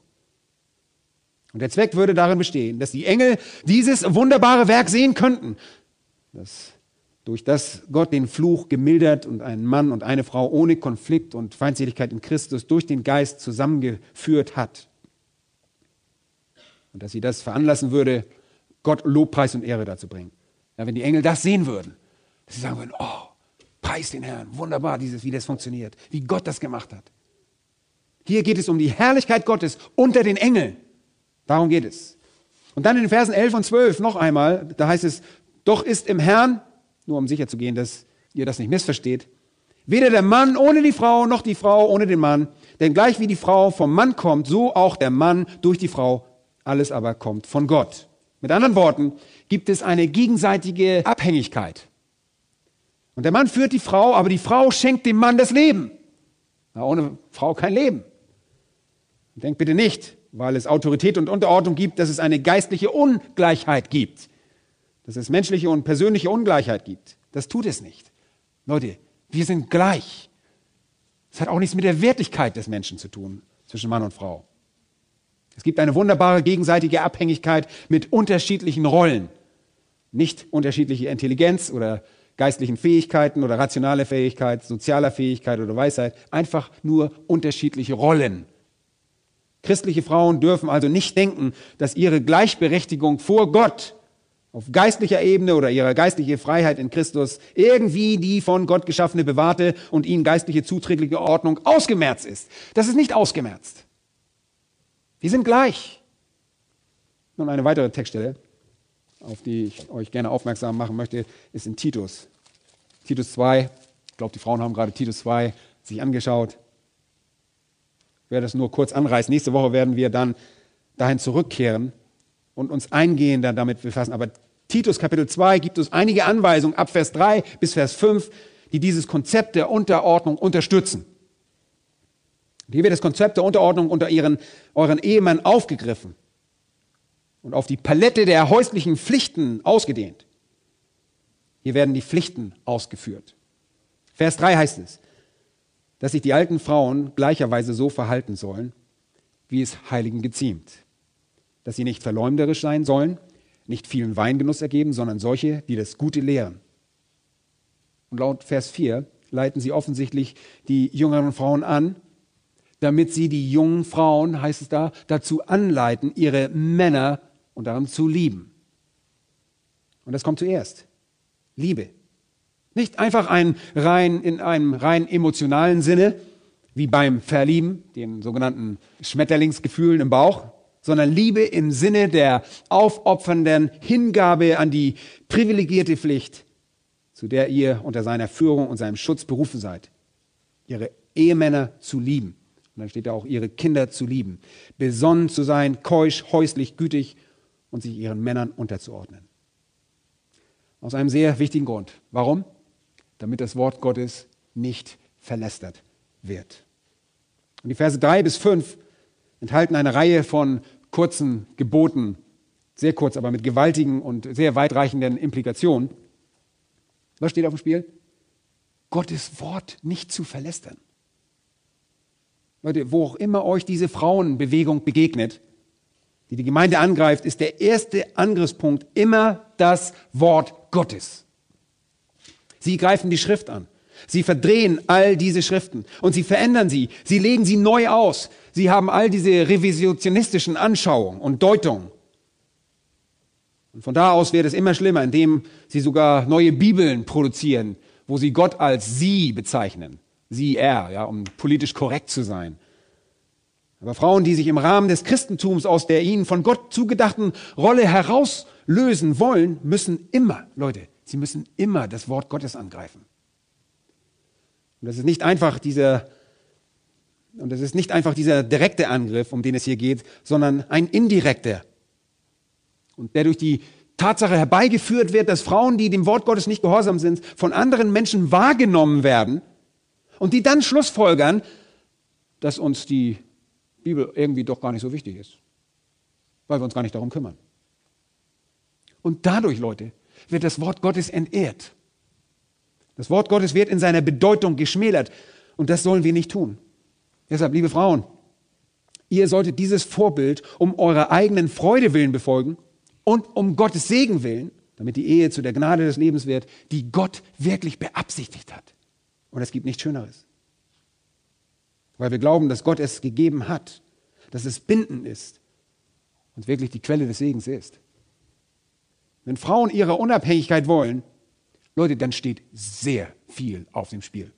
Und der Zweck würde darin bestehen, dass die Engel dieses wunderbare Werk sehen könnten, das durch das Gott den Fluch gemildert und einen Mann und eine Frau ohne Konflikt und Feindseligkeit in Christus durch den Geist zusammengeführt hat. Und dass sie das veranlassen würde, Gott Lobpreis und Ehre dazu bringen. Ja, wenn die Engel das sehen würden, dass sie sagen würden, oh, preis den Herrn, wunderbar, dieses, wie das funktioniert, wie Gott das gemacht hat. Hier geht es um die Herrlichkeit Gottes unter den Engeln. Darum geht es. Und dann in den Versen 11 und 12 noch einmal, da heißt es, doch ist im Herrn nur um sicher zu gehen, dass ihr das nicht missversteht. Weder der Mann ohne die Frau, noch die Frau ohne den Mann. Denn gleich wie die Frau vom Mann kommt, so auch der Mann durch die Frau. Alles aber kommt von Gott. Mit anderen Worten gibt es eine gegenseitige Abhängigkeit. Und der Mann führt die Frau, aber die Frau schenkt dem Mann das Leben. Na, ohne Frau kein Leben. Denkt bitte nicht, weil es Autorität und Unterordnung gibt, dass es eine geistliche Ungleichheit gibt. Dass es menschliche und persönliche Ungleichheit gibt. Das tut es nicht. Leute, wir sind gleich. Es hat auch nichts mit der Wertigkeit des Menschen zu tun, zwischen Mann und Frau. Es gibt eine wunderbare gegenseitige Abhängigkeit mit unterschiedlichen Rollen. Nicht unterschiedliche Intelligenz oder geistlichen Fähigkeiten oder rationale Fähigkeit, sozialer Fähigkeit oder Weisheit, einfach nur unterschiedliche Rollen. Christliche Frauen dürfen also nicht denken, dass ihre Gleichberechtigung vor Gott auf geistlicher Ebene oder ihre geistliche Freiheit in Christus irgendwie die von Gott geschaffene bewahrte und ihnen geistliche zuträgliche Ordnung ausgemerzt ist. Das ist nicht ausgemerzt. Wir sind gleich. Nun eine weitere Textstelle, auf die ich euch gerne aufmerksam machen möchte, ist in Titus. Titus 2. Ich glaube, die Frauen haben gerade Titus 2 sich angeschaut. Ich werde das nur kurz anreißen. Nächste Woche werden wir dann dahin zurückkehren und uns eingehender damit befassen. Aber Titus Kapitel 2 gibt uns einige Anweisungen ab Vers 3 bis Vers 5, die dieses Konzept der Unterordnung unterstützen. Hier wird das Konzept der Unterordnung unter ihren, euren Ehemann aufgegriffen und auf die Palette der häuslichen Pflichten ausgedehnt. Hier werden die Pflichten ausgeführt. Vers 3 heißt es, dass sich die alten Frauen gleicherweise so verhalten sollen, wie es Heiligen geziemt dass sie nicht verleumderisch sein sollen, nicht vielen Weingenuss ergeben, sondern solche, die das Gute lehren. Und laut Vers 4 leiten sie offensichtlich die jüngeren Frauen an, damit sie die jungen Frauen, heißt es da, dazu anleiten, ihre Männer und darum zu lieben. Und das kommt zuerst. Liebe. Nicht einfach ein rein, in einem rein emotionalen Sinne, wie beim Verlieben, den sogenannten Schmetterlingsgefühlen im Bauch, sondern Liebe im Sinne der aufopfernden Hingabe an die privilegierte Pflicht, zu der ihr unter seiner Führung und seinem Schutz berufen seid. Ihre Ehemänner zu lieben. Und dann steht da auch, ihre Kinder zu lieben. Besonnen zu sein, keusch, häuslich, gütig und sich ihren Männern unterzuordnen. Aus einem sehr wichtigen Grund. Warum? Damit das Wort Gottes nicht verlästert wird. Und die Verse drei bis fünf enthalten eine Reihe von kurzen Geboten, sehr kurz, aber mit gewaltigen und sehr weitreichenden Implikationen. Was steht auf dem Spiel? Gottes Wort nicht zu verlästern. Leute, wo auch immer euch diese Frauenbewegung begegnet, die die Gemeinde angreift, ist der erste Angriffspunkt immer das Wort Gottes. Sie greifen die Schrift an. Sie verdrehen all diese Schriften und sie verändern sie. Sie legen sie neu aus. Sie haben all diese revisionistischen Anschauungen und Deutungen. Und von da aus wird es immer schlimmer, indem sie sogar neue Bibeln produzieren, wo sie Gott als sie bezeichnen. Sie, er, ja, um politisch korrekt zu sein. Aber Frauen, die sich im Rahmen des Christentums aus der ihnen von Gott zugedachten Rolle herauslösen wollen, müssen immer, Leute, sie müssen immer das Wort Gottes angreifen. Und das ist nicht einfach dieser, und das ist nicht einfach dieser direkte Angriff, um den es hier geht, sondern ein indirekter. Und der durch die Tatsache herbeigeführt wird, dass Frauen, die dem Wort Gottes nicht gehorsam sind, von anderen Menschen wahrgenommen werden und die dann schlussfolgern, dass uns die Bibel irgendwie doch gar nicht so wichtig ist, weil wir uns gar nicht darum kümmern. Und dadurch, Leute, wird das Wort Gottes entehrt. Das Wort Gottes wird in seiner Bedeutung geschmälert und das sollen wir nicht tun. Deshalb, liebe Frauen, ihr solltet dieses Vorbild um eurer eigenen Freude willen befolgen und um Gottes Segen willen, damit die Ehe zu der Gnade des Lebens wird, die Gott wirklich beabsichtigt hat. Und es gibt nichts Schöneres. Weil wir glauben, dass Gott es gegeben hat, dass es bindend ist und wirklich die Quelle des Segens ist. Wenn Frauen ihre Unabhängigkeit wollen, Leute, dann steht sehr viel auf dem Spiel.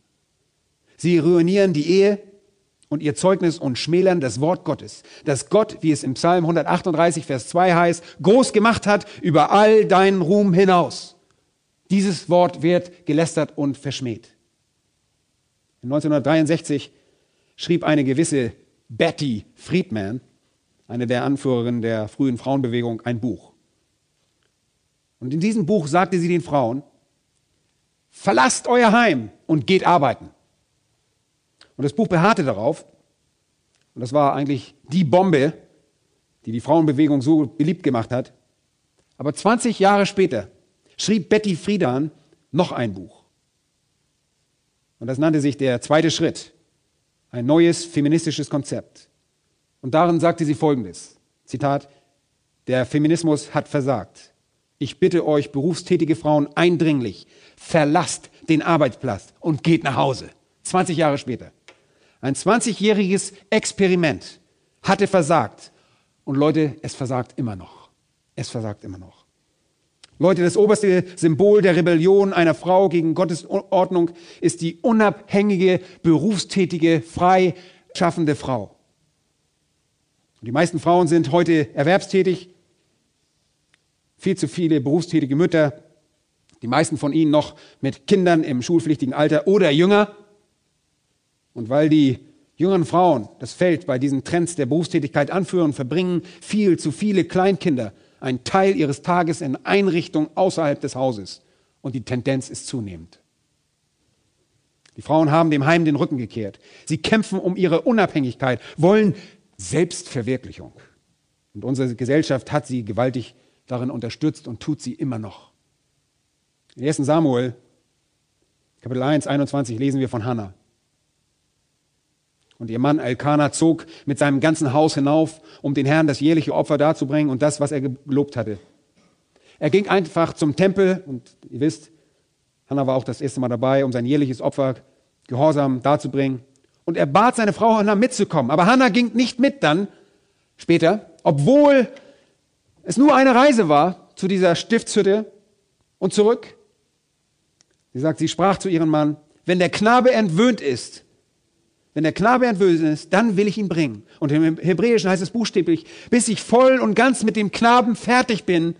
Sie ruinieren die Ehe und ihr Zeugnis und schmälern das Wort Gottes, das Gott, wie es im Psalm 138, Vers 2 heißt, groß gemacht hat über all deinen Ruhm hinaus. Dieses Wort wird gelästert und verschmäht. 1963 schrieb eine gewisse Betty Friedman, eine der Anführerinnen der frühen Frauenbewegung, ein Buch. Und in diesem Buch sagte sie den Frauen, Verlasst euer Heim und geht arbeiten. Und das Buch beharrte darauf. Und das war eigentlich die Bombe, die die Frauenbewegung so beliebt gemacht hat. Aber 20 Jahre später schrieb Betty Friedan noch ein Buch. Und das nannte sich der zweite Schritt. Ein neues feministisches Konzept. Und darin sagte sie Folgendes. Zitat, der Feminismus hat versagt. Ich bitte euch, berufstätige Frauen, eindringlich, verlasst den Arbeitsplatz und geht nach Hause. 20 Jahre später. Ein 20-jähriges Experiment hatte versagt. Und Leute, es versagt immer noch. Es versagt immer noch. Leute, das oberste Symbol der Rebellion einer Frau gegen Gottes Ordnung ist die unabhängige, berufstätige, frei schaffende Frau. Und die meisten Frauen sind heute erwerbstätig, viel zu viele berufstätige Mütter, die meisten von ihnen noch mit Kindern im schulpflichtigen Alter oder jünger. Und weil die jüngeren Frauen das Feld bei diesen Trends der Berufstätigkeit anführen, verbringen viel zu viele Kleinkinder einen Teil ihres Tages in Einrichtungen außerhalb des Hauses. Und die Tendenz ist zunehmend. Die Frauen haben dem Heim den Rücken gekehrt. Sie kämpfen um ihre Unabhängigkeit, wollen Selbstverwirklichung. Und unsere Gesellschaft hat sie gewaltig darin unterstützt und tut sie immer noch. In 1. Samuel, Kapitel 1, 21 lesen wir von Hannah. Und ihr Mann Elkanah zog mit seinem ganzen Haus hinauf, um den Herrn das jährliche Opfer darzubringen und das, was er gelobt hatte. Er ging einfach zum Tempel und ihr wisst, Hannah war auch das erste Mal dabei, um sein jährliches Opfer gehorsam darzubringen. Und er bat seine Frau Hannah mitzukommen. Aber Hannah ging nicht mit dann, später, obwohl es nur eine Reise war zu dieser Stiftshütte und zurück. Sie sagt, sie sprach zu ihrem Mann, wenn der Knabe entwöhnt ist, wenn der Knabe entwöhnt ist, dann will ich ihn bringen. Und im Hebräischen heißt es buchstäblich, bis ich voll und ganz mit dem Knaben fertig bin.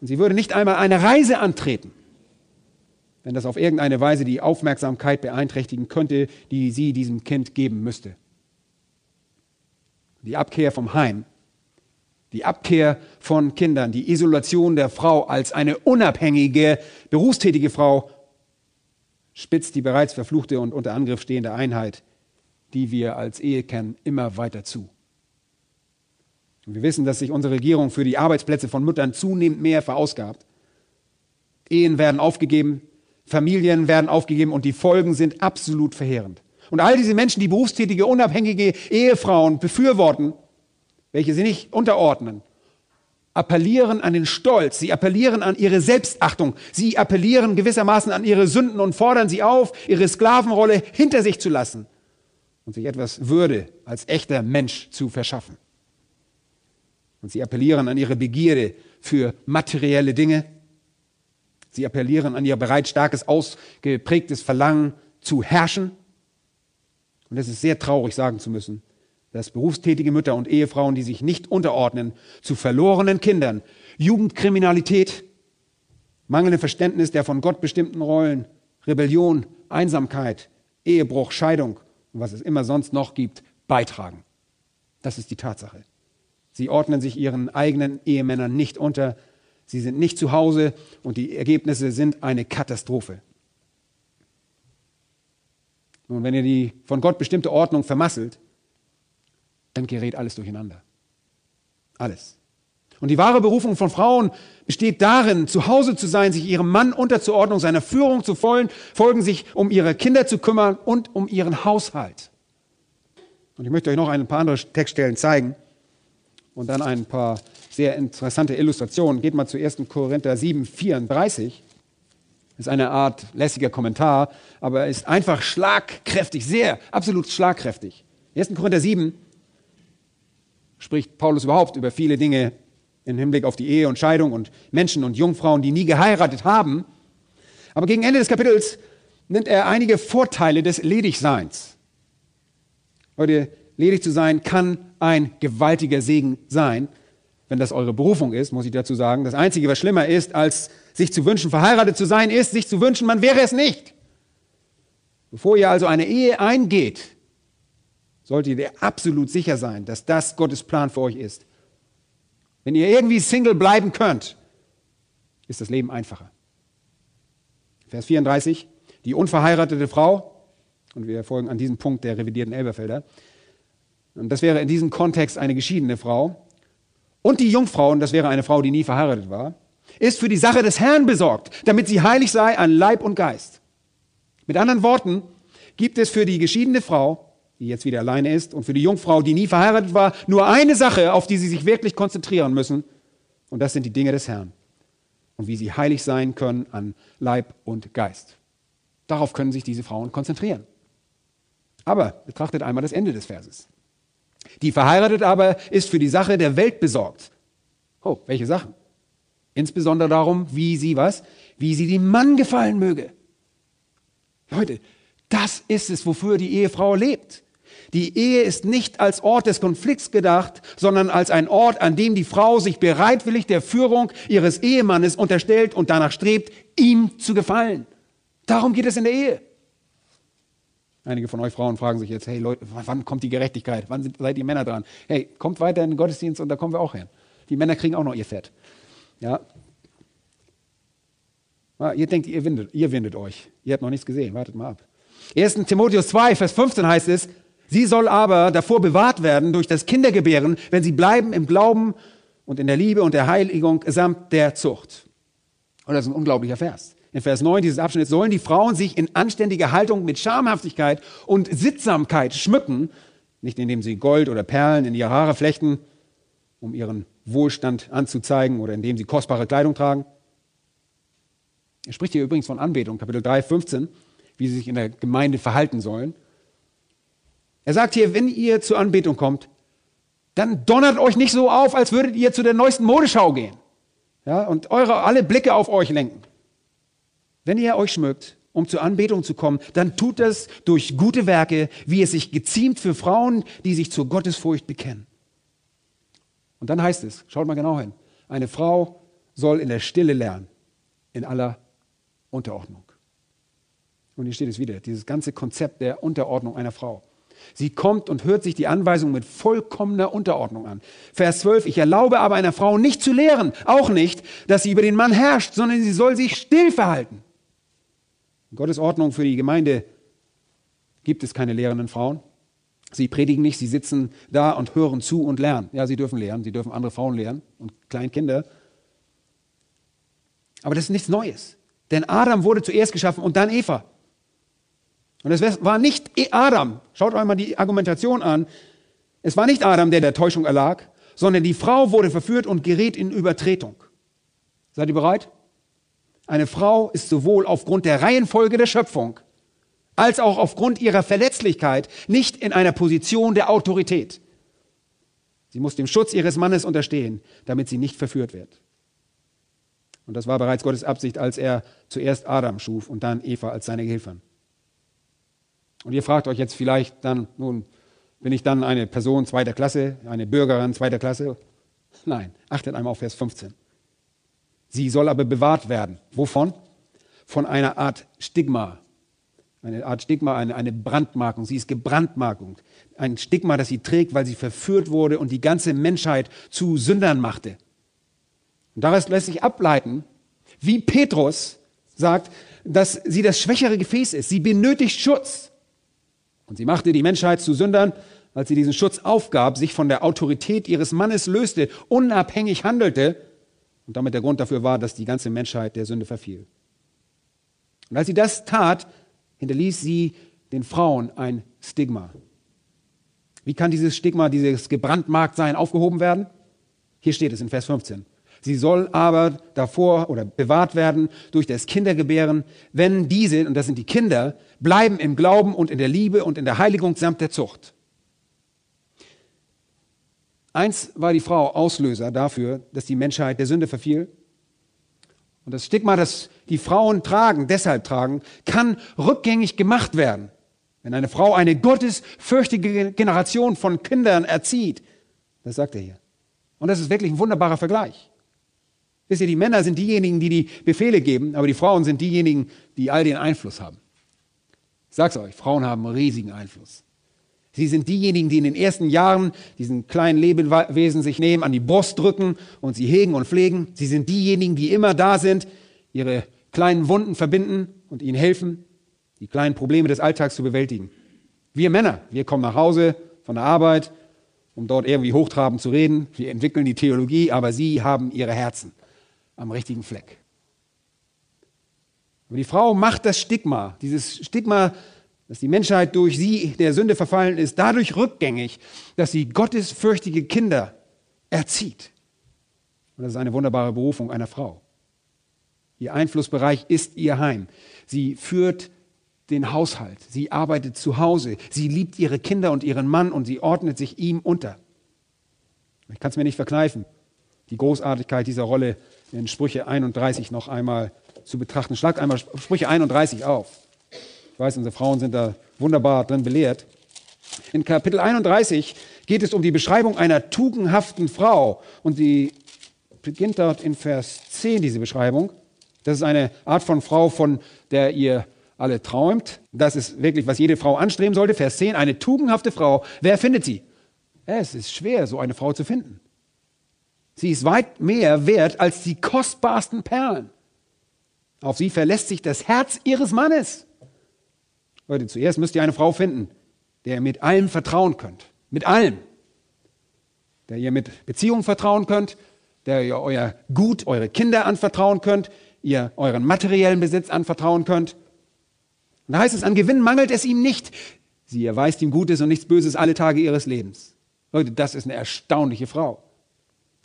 Und sie würde nicht einmal eine Reise antreten, wenn das auf irgendeine Weise die Aufmerksamkeit beeinträchtigen könnte, die sie diesem Kind geben müsste. Die Abkehr vom Heim, die Abkehr von Kindern, die Isolation der Frau als eine unabhängige, berufstätige Frau spitzt die bereits verfluchte und unter Angriff stehende Einheit die wir als Ehe kennen, immer weiter zu. Und wir wissen, dass sich unsere Regierung für die Arbeitsplätze von Müttern zunehmend mehr verausgabt. Ehen werden aufgegeben, Familien werden aufgegeben und die Folgen sind absolut verheerend. Und all diese Menschen, die berufstätige, unabhängige Ehefrauen befürworten, welche sie nicht unterordnen, appellieren an den Stolz, sie appellieren an ihre Selbstachtung, sie appellieren gewissermaßen an ihre Sünden und fordern sie auf, ihre Sklavenrolle hinter sich zu lassen und sich etwas Würde als echter Mensch zu verschaffen. Und sie appellieren an ihre Begierde für materielle Dinge. Sie appellieren an ihr bereits starkes, ausgeprägtes Verlangen zu herrschen. Und es ist sehr traurig sagen zu müssen, dass berufstätige Mütter und Ehefrauen, die sich nicht unterordnen, zu verlorenen Kindern, Jugendkriminalität, mangelndem Verständnis der von Gott bestimmten Rollen, Rebellion, Einsamkeit, Ehebruch, Scheidung und was es immer sonst noch gibt, beitragen. Das ist die Tatsache. Sie ordnen sich ihren eigenen Ehemännern nicht unter, sie sind nicht zu Hause und die Ergebnisse sind eine Katastrophe. Nun, wenn ihr die von Gott bestimmte Ordnung vermasselt, dann gerät alles durcheinander. Alles. Und die wahre Berufung von Frauen besteht darin, zu Hause zu sein, sich ihrem Mann unterzuordnen, seiner Führung zu folgen, sich um ihre Kinder zu kümmern und um ihren Haushalt. Und ich möchte euch noch ein paar andere Textstellen zeigen und dann ein paar sehr interessante Illustrationen. Geht mal zu 1. Korinther 7, 34. Das ist eine Art lässiger Kommentar, aber er ist einfach schlagkräftig, sehr, absolut schlagkräftig. 1. Korinther 7 spricht Paulus überhaupt über viele Dinge im Hinblick auf die Ehe und Scheidung und Menschen und Jungfrauen, die nie geheiratet haben. Aber gegen Ende des Kapitels nennt er einige Vorteile des Ledigseins. Leute, ledig zu sein kann ein gewaltiger Segen sein, wenn das eure Berufung ist, muss ich dazu sagen. Das Einzige, was schlimmer ist, als sich zu wünschen, verheiratet zu sein, ist, sich zu wünschen, man wäre es nicht. Bevor ihr also eine Ehe eingeht, solltet ihr absolut sicher sein, dass das Gottes Plan für euch ist. Wenn ihr irgendwie Single bleiben könnt, ist das Leben einfacher. Vers 34, die unverheiratete Frau, und wir folgen an diesem Punkt der revidierten Elberfelder, und das wäre in diesem Kontext eine geschiedene Frau, und die Jungfrau, und das wäre eine Frau, die nie verheiratet war, ist für die Sache des Herrn besorgt, damit sie heilig sei an Leib und Geist. Mit anderen Worten gibt es für die geschiedene Frau, die jetzt wieder alleine ist, und für die Jungfrau, die nie verheiratet war, nur eine Sache, auf die sie sich wirklich konzentrieren müssen, und das sind die Dinge des Herrn und wie sie heilig sein können an Leib und Geist. Darauf können sich diese Frauen konzentrieren. Aber betrachtet einmal das Ende des Verses. Die verheiratet aber ist für die Sache der Welt besorgt. Oh, welche Sachen? Insbesondere darum, wie sie was? Wie sie dem Mann gefallen möge. Leute, das ist es, wofür die Ehefrau lebt. Die Ehe ist nicht als Ort des Konflikts gedacht, sondern als ein Ort, an dem die Frau sich bereitwillig der Führung ihres Ehemannes unterstellt und danach strebt, ihm zu gefallen. Darum geht es in der Ehe. Einige von euch Frauen fragen sich jetzt, hey Leute, wann kommt die Gerechtigkeit? Wann seid ihr Männer dran? Hey, kommt weiter in den Gottesdienst und da kommen wir auch hin. Die Männer kriegen auch noch ihr Fett. Ja. Ah, ihr denkt, ihr windet, ihr windet euch. Ihr habt noch nichts gesehen. Wartet mal ab. 1. Timotheus 2, Vers 15 heißt es, sie soll aber davor bewahrt werden durch das Kindergebären, wenn sie bleiben im Glauben und in der Liebe und der Heiligung samt der Zucht. Und das ist ein unglaublicher Vers. In Vers 9 dieses Abschnitts sollen die Frauen sich in anständiger Haltung mit Schamhaftigkeit und Sittsamkeit schmücken, nicht indem sie Gold oder Perlen in ihre Haare flechten, um ihren Wohlstand anzuzeigen oder indem sie kostbare Kleidung tragen. Er spricht hier übrigens von Anbetung, Kapitel 3, 15, wie sie sich in der Gemeinde verhalten sollen. Er sagt hier, wenn ihr zur Anbetung kommt, dann donnert euch nicht so auf, als würdet ihr zu der neuesten Modeschau gehen. Ja, und eure, alle Blicke auf euch lenken. Wenn ihr euch schmückt, um zur Anbetung zu kommen, dann tut das durch gute Werke, wie es sich geziemt für Frauen, die sich zur Gottesfurcht bekennen. Und dann heißt es, schaut mal genau hin, eine Frau soll in der Stille lernen, in aller Unterordnung. Und hier steht es wieder, dieses ganze Konzept der Unterordnung einer Frau. Sie kommt und hört sich die Anweisung mit vollkommener Unterordnung an. Vers 12, ich erlaube aber einer Frau nicht zu lehren, auch nicht, dass sie über den Mann herrscht, sondern sie soll sich still verhalten. In Gottes Ordnung für die Gemeinde gibt es keine lehrenden Frauen. Sie predigen nicht, sie sitzen da und hören zu und lernen. Ja, sie dürfen lehren, sie dürfen andere Frauen lehren und Kleinkinder. Aber das ist nichts Neues. Denn Adam wurde zuerst geschaffen und dann Eva. Und es war nicht Adam, schaut euch mal die Argumentation an, es war nicht Adam, der der Täuschung erlag, sondern die Frau wurde verführt und gerät in Übertretung. Seid ihr bereit? Eine Frau ist sowohl aufgrund der Reihenfolge der Schöpfung als auch aufgrund ihrer Verletzlichkeit nicht in einer Position der Autorität. Sie muss dem Schutz ihres Mannes unterstehen, damit sie nicht verführt wird. Und das war bereits Gottes Absicht, als er zuerst Adam schuf und dann Eva als seine Gehilfin. Und ihr fragt euch jetzt vielleicht dann, nun, bin ich dann eine Person zweiter Klasse, eine Bürgerin zweiter Klasse? Nein, achtet einmal auf Vers 15. Sie soll aber bewahrt werden. Wovon? Von einer Art Stigma, eine Art Stigma, eine, eine Brandmarkung. Sie ist gebrandmarkung. Ein Stigma, das sie trägt, weil sie verführt wurde und die ganze Menschheit zu Sündern machte. Und daraus lässt sich ableiten, wie Petrus sagt, dass sie das schwächere Gefäß ist. Sie benötigt Schutz. Und sie machte die Menschheit zu Sündern, als sie diesen Schutz aufgab, sich von der Autorität ihres Mannes löste, unabhängig handelte und damit der Grund dafür war, dass die ganze Menschheit der Sünde verfiel. Und als sie das tat, hinterließ sie den Frauen ein Stigma. Wie kann dieses Stigma, dieses Gebrandmarktsein aufgehoben werden? Hier steht es in Vers 15. Sie soll aber davor oder bewahrt werden durch das Kindergebären, wenn diese, und das sind die Kinder, bleiben im Glauben und in der Liebe und in der Heiligung samt der Zucht. Eins war die Frau Auslöser dafür, dass die Menschheit der Sünde verfiel. Und das Stigma, das die Frauen tragen, deshalb tragen, kann rückgängig gemacht werden. Wenn eine Frau eine gottesfürchtige Generation von Kindern erzieht, das sagt er hier. Und das ist wirklich ein wunderbarer Vergleich. Wisst ihr, die Männer sind diejenigen, die die Befehle geben, aber die Frauen sind diejenigen, die all den Einfluss haben. Ich sag's euch, Frauen haben riesigen Einfluss. Sie sind diejenigen, die in den ersten Jahren diesen kleinen Lebewesen sich nehmen, an die Brust drücken und sie hegen und pflegen. Sie sind diejenigen, die immer da sind, ihre kleinen Wunden verbinden. und ihnen helfen, die kleinen Probleme des Alltags zu bewältigen. Wir Männer, wir kommen nach Hause von der Arbeit, um dort irgendwie hochtrabend zu reden. Wir entwickeln die Theologie, aber sie haben ihre Herzen am richtigen Fleck. Aber die Frau macht das Stigma, dieses Stigma, dass die Menschheit durch sie der Sünde verfallen ist, dadurch rückgängig, dass sie gottesfürchtige Kinder erzieht. Und das ist eine wunderbare Berufung einer Frau. Ihr Einflussbereich ist ihr Heim. Sie führt den Haushalt. Sie arbeitet zu Hause. Sie liebt ihre Kinder und ihren Mann und sie ordnet sich ihm unter. Ich kann es mir nicht verkneifen, die Großartigkeit dieser Rolle in Sprüche 31 noch einmal zu betrachten. Schlag einmal Sprüche 31 auf. Ich weiß, unsere Frauen sind da wunderbar drin belehrt. In Kapitel 31 geht es um die Beschreibung einer tugendhaften Frau. Und sie beginnt dort in Vers 10, diese Beschreibung. Das ist eine Art von Frau, von der ihr alle träumt. Das ist wirklich, was jede Frau anstreben sollte. Vers 10, eine tugendhafte Frau. Wer findet sie? Es ist schwer, so eine Frau zu finden. Sie ist weit mehr wert als die kostbarsten Perlen. Auf sie verlässt sich das Herz ihres Mannes. Leute, zuerst müsst ihr eine Frau finden, der ihr mit allem vertrauen könnt. Mit allem. Der ihr mit Beziehungen vertrauen könnt, der ihr euer Gut, eure Kinder anvertrauen könnt, ihr euren materiellen Besitz anvertrauen könnt. Und da heißt es, an Gewinn mangelt es ihm nicht. Sie erweist ihm Gutes und nichts Böses alle Tage ihres Lebens. Leute, das ist eine erstaunliche Frau.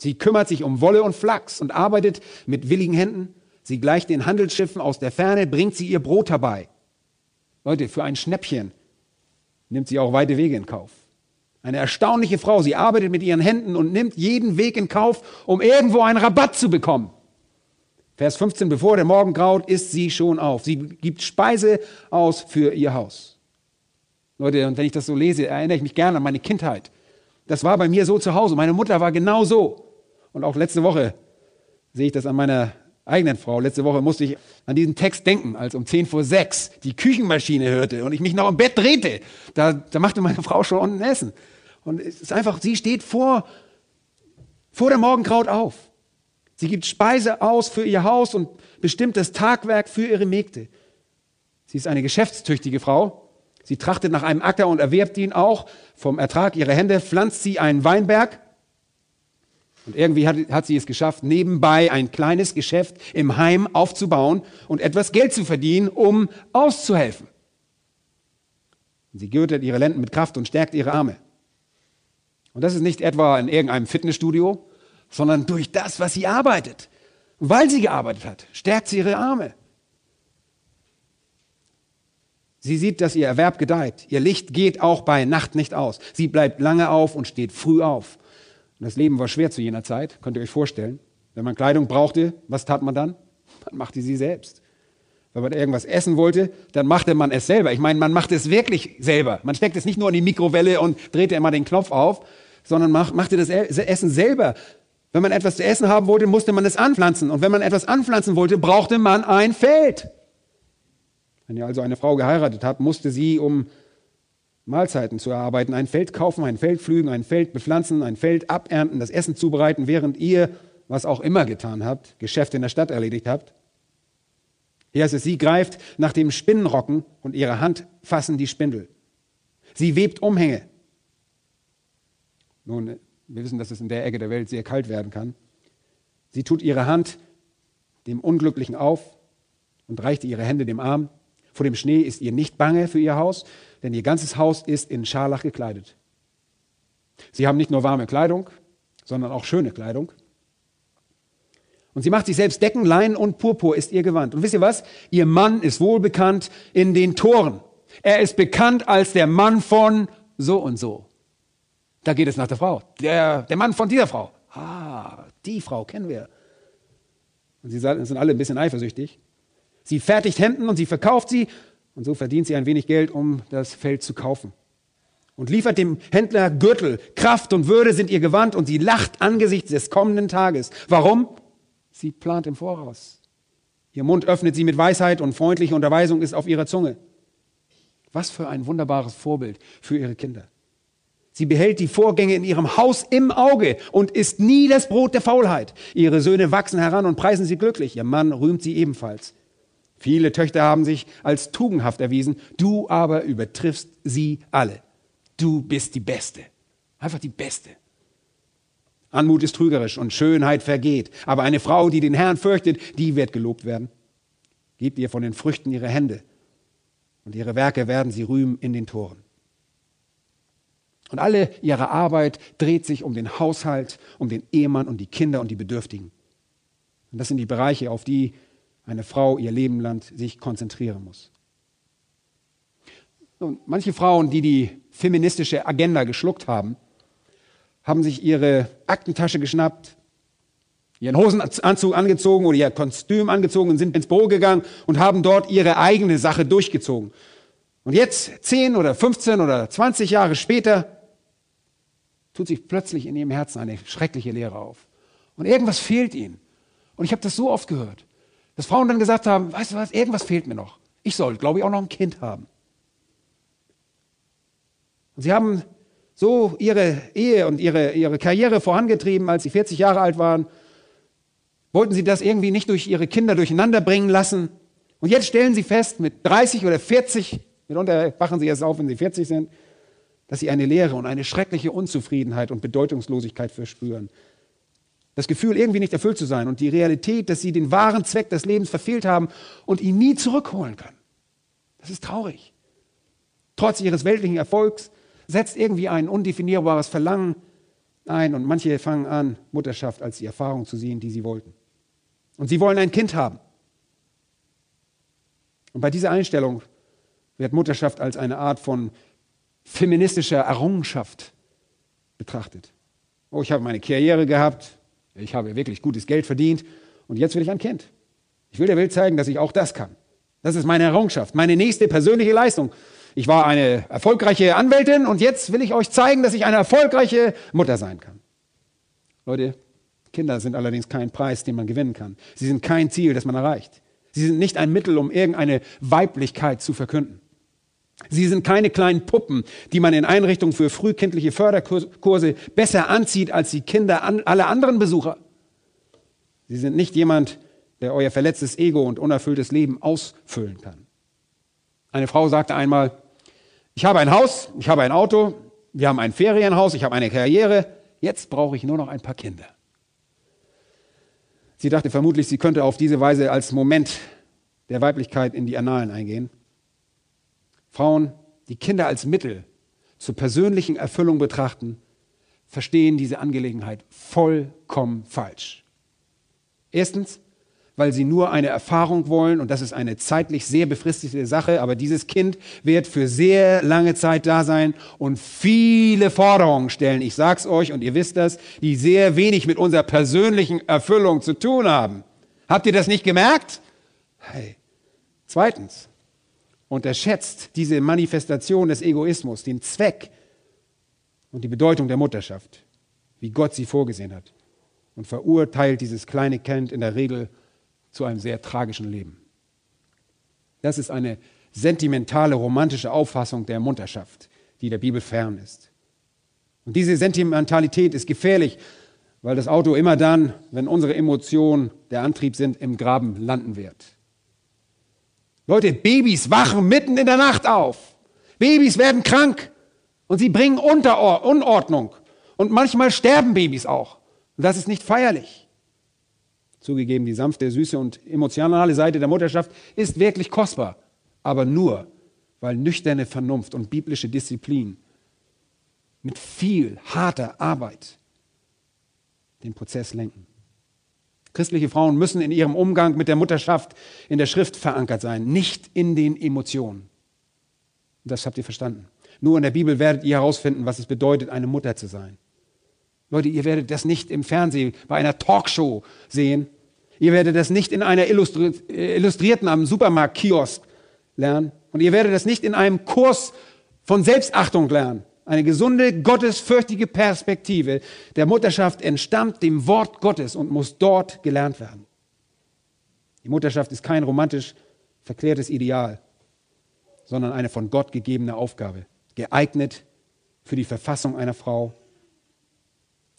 Sie kümmert sich um Wolle und Flachs und arbeitet mit willigen Händen. Sie gleicht den Handelsschiffen aus der Ferne, bringt sie ihr Brot herbei. Leute, für ein Schnäppchen nimmt sie auch weite Wege in Kauf. Eine erstaunliche Frau. Sie arbeitet mit ihren Händen und nimmt jeden Weg in Kauf, um irgendwo einen Rabatt zu bekommen. Vers 15, bevor der Morgen graut, isst sie schon auf. Sie gibt Speise aus für ihr Haus. Leute, und wenn ich das so lese, erinnere ich mich gerne an meine Kindheit. Das war bei mir so zu Hause. Meine Mutter war genau so. Und auch letzte Woche sehe ich das an meiner eigenen Frau. Letzte Woche musste ich an diesen Text denken, als um 10 vor 6 die Küchenmaschine hörte und ich mich noch im Bett drehte. Da, da machte meine Frau schon unten Essen. Und es ist einfach, sie steht vor, vor der Morgenkraut auf. Sie gibt Speise aus für ihr Haus und bestimmt das Tagwerk für ihre Mägde. Sie ist eine geschäftstüchtige Frau. Sie trachtet nach einem Acker und erwerbt ihn auch. Vom Ertrag ihrer Hände pflanzt sie einen Weinberg. Und irgendwie hat, hat sie es geschafft, nebenbei ein kleines Geschäft im Heim aufzubauen und etwas Geld zu verdienen, um auszuhelfen. Sie gürtet ihre Lenden mit Kraft und stärkt ihre Arme. Und das ist nicht etwa in irgendeinem Fitnessstudio, sondern durch das, was sie arbeitet. Und weil sie gearbeitet hat, stärkt sie ihre Arme. Sie sieht, dass ihr Erwerb gedeiht. Ihr Licht geht auch bei Nacht nicht aus. Sie bleibt lange auf und steht früh auf. Und das Leben war schwer zu jener Zeit, könnt ihr euch vorstellen. Wenn man Kleidung brauchte, was tat man dann? Man machte sie selbst. Wenn man irgendwas essen wollte, dann machte man es selber. Ich meine, man macht es wirklich selber. Man steckt es nicht nur in die Mikrowelle und drehte immer den Knopf auf, sondern machte das Essen selber. Wenn man etwas zu essen haben wollte, musste man es anpflanzen. Und wenn man etwas anpflanzen wollte, brauchte man ein Feld. Wenn ihr also eine Frau geheiratet habt, musste sie, um Mahlzeiten zu erarbeiten, ein Feld kaufen, ein Feld pflügen, ein Feld bepflanzen, ein Feld abernten, das Essen zubereiten, während ihr, was auch immer getan habt, Geschäfte in der Stadt erledigt habt. Hier heißt es, sie greift nach dem Spinnenrocken und ihre Hand fassen die Spindel. Sie webt Umhänge. Nun, wir wissen, dass es in der Ecke der Welt sehr kalt werden kann. Sie tut ihre Hand dem Unglücklichen auf und reicht ihre Hände dem Arm. Vor dem Schnee ist ihr nicht bange für ihr Haus, denn ihr ganzes Haus ist in Scharlach gekleidet. Sie haben nicht nur warme Kleidung, sondern auch schöne Kleidung. Und sie macht sich selbst Decken, Leinen und Purpur ist ihr Gewand. Und wisst ihr was? Ihr Mann ist wohlbekannt in den Toren. Er ist bekannt als der Mann von so und so. Da geht es nach der Frau. Der, der Mann von dieser Frau. Ah, die Frau kennen wir. Und sie sind alle ein bisschen eifersüchtig. Sie fertigt Hemden und sie verkauft sie und so verdient sie ein wenig Geld, um das Feld zu kaufen. Und liefert dem Händler Gürtel. Kraft und Würde sind ihr Gewand und sie lacht angesichts des kommenden Tages. Warum? Sie plant im Voraus. Ihr Mund öffnet sie mit Weisheit und freundliche Unterweisung ist auf ihrer Zunge. Was für ein wunderbares Vorbild für ihre Kinder. Sie behält die Vorgänge in ihrem Haus im Auge und isst nie das Brot der Faulheit. Ihre Söhne wachsen heran und preisen sie glücklich. Ihr Mann rühmt sie ebenfalls. Viele Töchter haben sich als tugendhaft erwiesen, du aber übertriffst sie alle. Du bist die Beste. Einfach die Beste. Anmut ist trügerisch und Schönheit vergeht. Aber eine Frau, die den Herrn fürchtet, die wird gelobt werden. Gebt ihr von den Früchten ihre Hände und ihre Werke werden sie rühmen in den Toren. Und alle ihre Arbeit dreht sich um den Haushalt, um den Ehemann und die Kinder und die Bedürftigen. Und das sind die Bereiche, auf die eine Frau ihr Leben lang sich konzentrieren muss. Und manche Frauen, die die feministische Agenda geschluckt haben, haben sich ihre Aktentasche geschnappt, ihren Hosenanzug angezogen oder ihr Kostüm angezogen und sind ins Büro gegangen und haben dort ihre eigene Sache durchgezogen. Und jetzt, 10 oder 15 oder 20 Jahre später, tut sich plötzlich in ihrem Herzen eine schreckliche Leere auf. Und irgendwas fehlt ihnen. Und ich habe das so oft gehört, dass Frauen dann gesagt haben, weißt du was, irgendwas fehlt mir noch. Ich soll, glaube ich, auch noch ein Kind haben. Und sie haben so ihre Ehe und ihre, ihre Karriere vorangetrieben, als sie 40 Jahre alt waren. Wollten sie das irgendwie nicht durch ihre Kinder durcheinander bringen lassen. Und jetzt stellen sie fest, mit 30 oder 40, mitunter wachen sie erst auf, wenn sie 40 sind, dass sie eine Leere und eine schreckliche Unzufriedenheit und Bedeutungslosigkeit verspüren. Das Gefühl, irgendwie nicht erfüllt zu sein und die Realität, dass sie den wahren Zweck des Lebens verfehlt haben und ihn nie zurückholen können. Das ist traurig. Trotz ihres weltlichen Erfolgs, setzt irgendwie ein undefinierbares Verlangen ein und manche fangen an, Mutterschaft als die Erfahrung zu sehen, die sie wollten. Und sie wollen ein Kind haben. Und bei dieser Einstellung wird Mutterschaft als eine Art von feministischer Errungenschaft betrachtet. Oh, ich habe meine Karriere gehabt, ich habe wirklich gutes Geld verdient und jetzt will ich ein Kind. Ich will der Welt zeigen, dass ich auch das kann. Das ist meine Errungenschaft, meine nächste persönliche Leistung. Ich war eine erfolgreiche Anwältin und jetzt will ich euch zeigen, dass ich eine erfolgreiche Mutter sein kann. Leute, Kinder sind allerdings kein Preis, den man gewinnen kann. Sie sind kein Ziel, das man erreicht. Sie sind nicht ein Mittel, um irgendeine Weiblichkeit zu verkünden. Sie sind keine kleinen Puppen, die man in Einrichtungen für frühkindliche Förderkurse besser anzieht als die Kinder aller anderen Besucher. Sie sind nicht jemand, der euer verletztes Ego und unerfülltes Leben ausfüllen kann. Eine Frau sagte einmal, ich habe ein Haus, ich habe ein Auto, wir haben ein Ferienhaus, ich habe eine Karriere, jetzt brauche ich nur noch ein paar Kinder. Sie dachte vermutlich, sie könnte auf diese Weise als Moment der Weiblichkeit in die Annalen eingehen. Frauen, die Kinder als Mittel zur persönlichen Erfüllung betrachten, verstehen diese Angelegenheit vollkommen falsch. Erstens, weil sie nur eine Erfahrung wollen und das ist eine zeitlich sehr befristete Sache, aber dieses Kind wird für sehr lange Zeit da sein und viele Forderungen stellen, ich sag's euch und ihr wisst das, die sehr wenig mit unserer persönlichen Erfüllung zu tun haben. Habt ihr das nicht gemerkt? Hey. Zweitens, unterschätzt diese Manifestation des Egoismus, den Zweck und die Bedeutung der Mutterschaft, wie Gott sie vorgesehen hat und verurteilt dieses kleine Kind in der Regel zu einem sehr tragischen Leben. Das ist eine sentimentale, romantische Auffassung der Mutterschaft, die der Bibel fern ist. Und diese Sentimentalität ist gefährlich, weil das Auto immer dann, wenn unsere Emotionen der Antrieb sind, im Graben landen wird. Leute, Babys wachen mitten in der Nacht auf. Babys werden krank und sie bringen Unordnung. Und manchmal sterben Babys auch. Und das ist nicht feierlich. Zugegeben, die sanfte, süße und emotionale Seite der Mutterschaft ist wirklich kostbar, aber nur, weil nüchterne Vernunft und biblische Disziplin mit viel harter Arbeit den Prozess lenken. Christliche Frauen müssen in ihrem Umgang mit der Mutterschaft in der Schrift verankert sein, nicht in den Emotionen. Das habt ihr verstanden. Nur in der Bibel werdet ihr herausfinden, was es bedeutet, eine Mutter zu sein. Leute, ihr werdet das nicht im Fernsehen bei einer Talkshow sehen. Ihr werdet das nicht in einer Illustri Illustrierten am Supermarktkiosk lernen. Und ihr werdet das nicht in einem Kurs von Selbstachtung lernen. Eine gesunde, gottesfürchtige Perspektive der Mutterschaft entstammt dem Wort Gottes und muss dort gelernt werden. Die Mutterschaft ist kein romantisch verklärtes Ideal, sondern eine von Gott gegebene Aufgabe, geeignet für die Verfassung einer Frau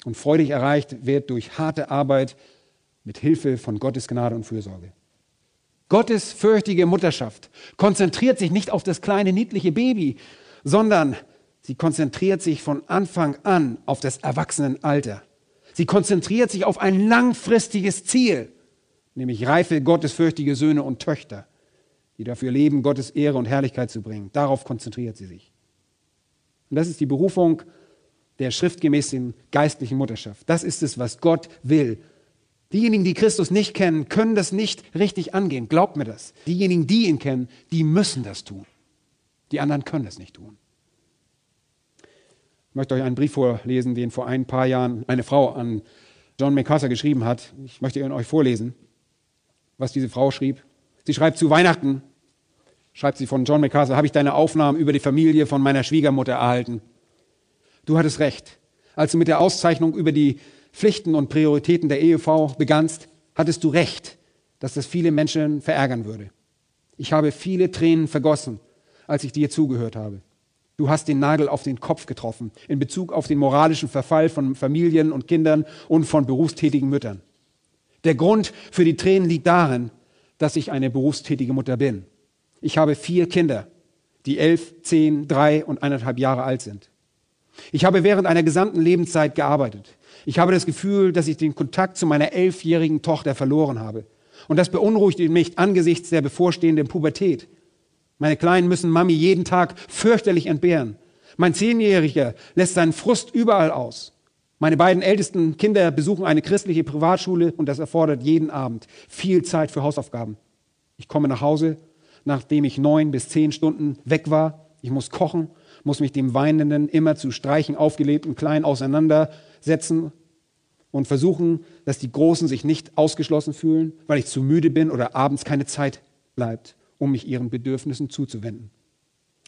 und freudig erreicht wird durch harte Arbeit mit Hilfe von Gottes Gnade und Fürsorge. Gottes fürchtige Mutterschaft konzentriert sich nicht auf das kleine niedliche Baby, sondern sie konzentriert sich von Anfang an auf das Erwachsenenalter. Sie konzentriert sich auf ein langfristiges Ziel, nämlich reife, gottesfürchtige Söhne und Töchter, die dafür leben, Gottes Ehre und Herrlichkeit zu bringen. Darauf konzentriert sie sich. Und das ist die Berufung der schriftgemäßen geistlichen Mutterschaft. Das ist es, was Gott will. Diejenigen, die Christus nicht kennen, können das nicht richtig angehen. Glaubt mir das. Diejenigen, die ihn kennen, die müssen das tun. Die anderen können es nicht tun. Ich möchte euch einen Brief vorlesen, den vor ein paar Jahren eine Frau an John MacArthur geschrieben hat. Ich möchte ihn euch vorlesen, was diese Frau schrieb. Sie schreibt zu Weihnachten, schreibt sie von John MacArthur, habe ich deine Aufnahmen über die Familie von meiner Schwiegermutter erhalten. Du hattest recht. Als du mit der Auszeichnung über die Pflichten und Prioritäten der Ehefrau begannst, hattest du recht, dass das viele Menschen verärgern würde. Ich habe viele Tränen vergossen, als ich dir zugehört habe. Du hast den Nagel auf den Kopf getroffen in Bezug auf den moralischen Verfall von Familien und Kindern und von berufstätigen Müttern. Der Grund für die Tränen liegt darin, dass ich eine berufstätige Mutter bin. Ich habe vier Kinder, die elf, zehn, drei und eineinhalb Jahre alt sind. Ich habe während einer gesamten Lebenszeit gearbeitet. Ich habe das Gefühl, dass ich den Kontakt zu meiner elfjährigen Tochter verloren habe. Und das beunruhigt mich angesichts der bevorstehenden Pubertät. Meine Kleinen müssen Mami jeden Tag fürchterlich entbehren. Mein Zehnjähriger lässt seinen Frust überall aus. Meine beiden ältesten Kinder besuchen eine christliche Privatschule und das erfordert jeden Abend viel Zeit für Hausaufgaben. Ich komme nach Hause, nachdem ich neun bis zehn Stunden weg war. Ich muss kochen, muss mich dem weinenden, immer zu Streichen aufgelebten Kleinen auseinandersetzen und versuchen, dass die Großen sich nicht ausgeschlossen fühlen, weil ich zu müde bin oder abends keine Zeit bleibt um mich ihren Bedürfnissen zuzuwenden.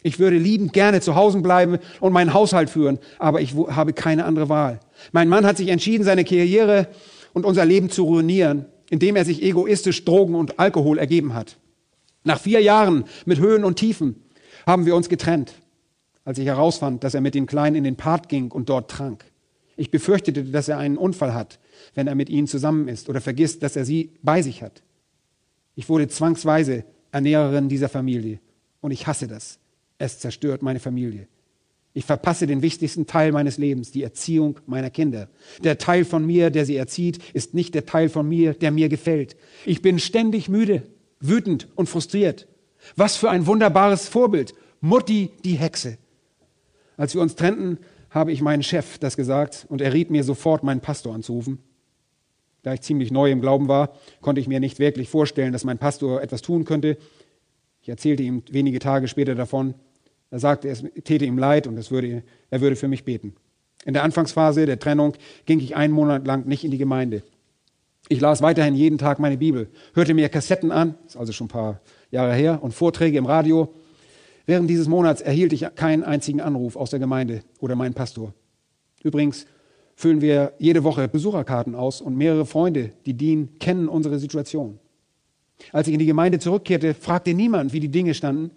Ich würde liebend gerne zu Hause bleiben und meinen Haushalt führen, aber ich habe keine andere Wahl. Mein Mann hat sich entschieden, seine Karriere und unser Leben zu ruinieren, indem er sich egoistisch Drogen und Alkohol ergeben hat. Nach vier Jahren mit Höhen und Tiefen haben wir uns getrennt, als ich herausfand, dass er mit den Kleinen in den Park ging und dort trank. Ich befürchtete, dass er einen Unfall hat, wenn er mit ihnen zusammen ist oder vergisst, dass er sie bei sich hat. Ich wurde zwangsweise Ernährerin dieser Familie. Und ich hasse das. Es zerstört meine Familie. Ich verpasse den wichtigsten Teil meines Lebens, die Erziehung meiner Kinder. Der Teil von mir, der sie erzieht, ist nicht der Teil von mir, der mir gefällt. Ich bin ständig müde, wütend und frustriert. Was für ein wunderbares Vorbild. Mutti, die Hexe. Als wir uns trennten, habe ich meinen Chef das gesagt und er riet mir sofort, meinen Pastor anzurufen. Da ich ziemlich neu im Glauben war, konnte ich mir nicht wirklich vorstellen, dass mein Pastor etwas tun könnte. Ich erzählte ihm wenige Tage später davon. Er sagte, es täte ihm leid und würde, er würde für mich beten. In der Anfangsphase der Trennung ging ich einen Monat lang nicht in die Gemeinde. Ich las weiterhin jeden Tag meine Bibel, hörte mir Kassetten an, ist also schon ein paar Jahre her, und Vorträge im Radio. Während dieses Monats erhielt ich keinen einzigen Anruf aus der Gemeinde oder meinen Pastor. Übrigens, füllen wir jede Woche Besucherkarten aus und mehrere Freunde, die dienen, kennen unsere Situation. Als ich in die Gemeinde zurückkehrte, fragte niemand, wie die Dinge standen.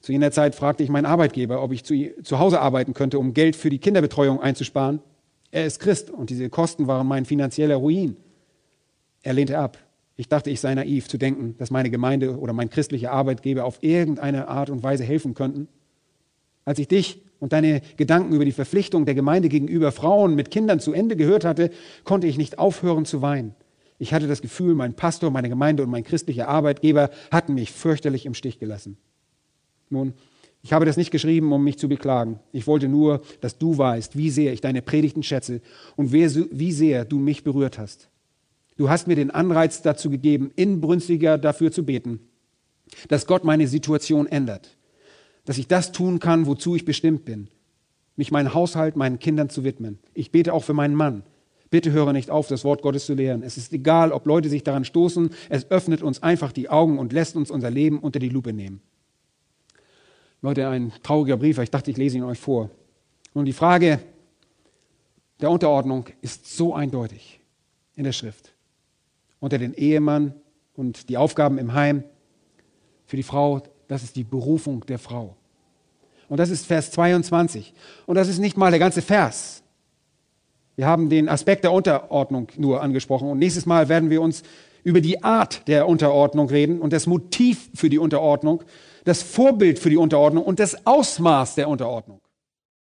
Zu jener Zeit fragte ich meinen Arbeitgeber, ob ich zu, zu Hause arbeiten könnte, um Geld für die Kinderbetreuung einzusparen. Er ist Christ und diese Kosten waren mein finanzieller Ruin. Er lehnte ab. Ich dachte, ich sei naiv zu denken, dass meine Gemeinde oder mein christlicher Arbeitgeber auf irgendeine Art und Weise helfen könnten. Als ich dich und deine Gedanken über die Verpflichtung der Gemeinde gegenüber Frauen mit Kindern zu Ende gehört hatte, konnte ich nicht aufhören zu weinen. Ich hatte das Gefühl, mein Pastor, meine Gemeinde und mein christlicher Arbeitgeber hatten mich fürchterlich im Stich gelassen. Nun, ich habe das nicht geschrieben, um mich zu beklagen. Ich wollte nur, dass du weißt, wie sehr ich deine Predigten schätze und wie sehr du mich berührt hast. Du hast mir den Anreiz dazu gegeben, inbrünstiger dafür zu beten, dass Gott meine Situation ändert dass ich das tun kann, wozu ich bestimmt bin, mich meinem Haushalt, meinen Kindern zu widmen. Ich bete auch für meinen Mann. Bitte höre nicht auf, das Wort Gottes zu lehren. Es ist egal, ob Leute sich daran stoßen, es öffnet uns einfach die Augen und lässt uns unser Leben unter die Lupe nehmen. Leute, ein trauriger Brief, ich dachte, ich lese ihn euch vor. Und die Frage der Unterordnung ist so eindeutig in der Schrift. Unter den Ehemann und die Aufgaben im Heim, für die Frau das ist die Berufung der Frau. Und das ist Vers 22. Und das ist nicht mal der ganze Vers. Wir haben den Aspekt der Unterordnung nur angesprochen. Und nächstes Mal werden wir uns über die Art der Unterordnung reden und das Motiv für die Unterordnung, das Vorbild für die Unterordnung und das Ausmaß der Unterordnung.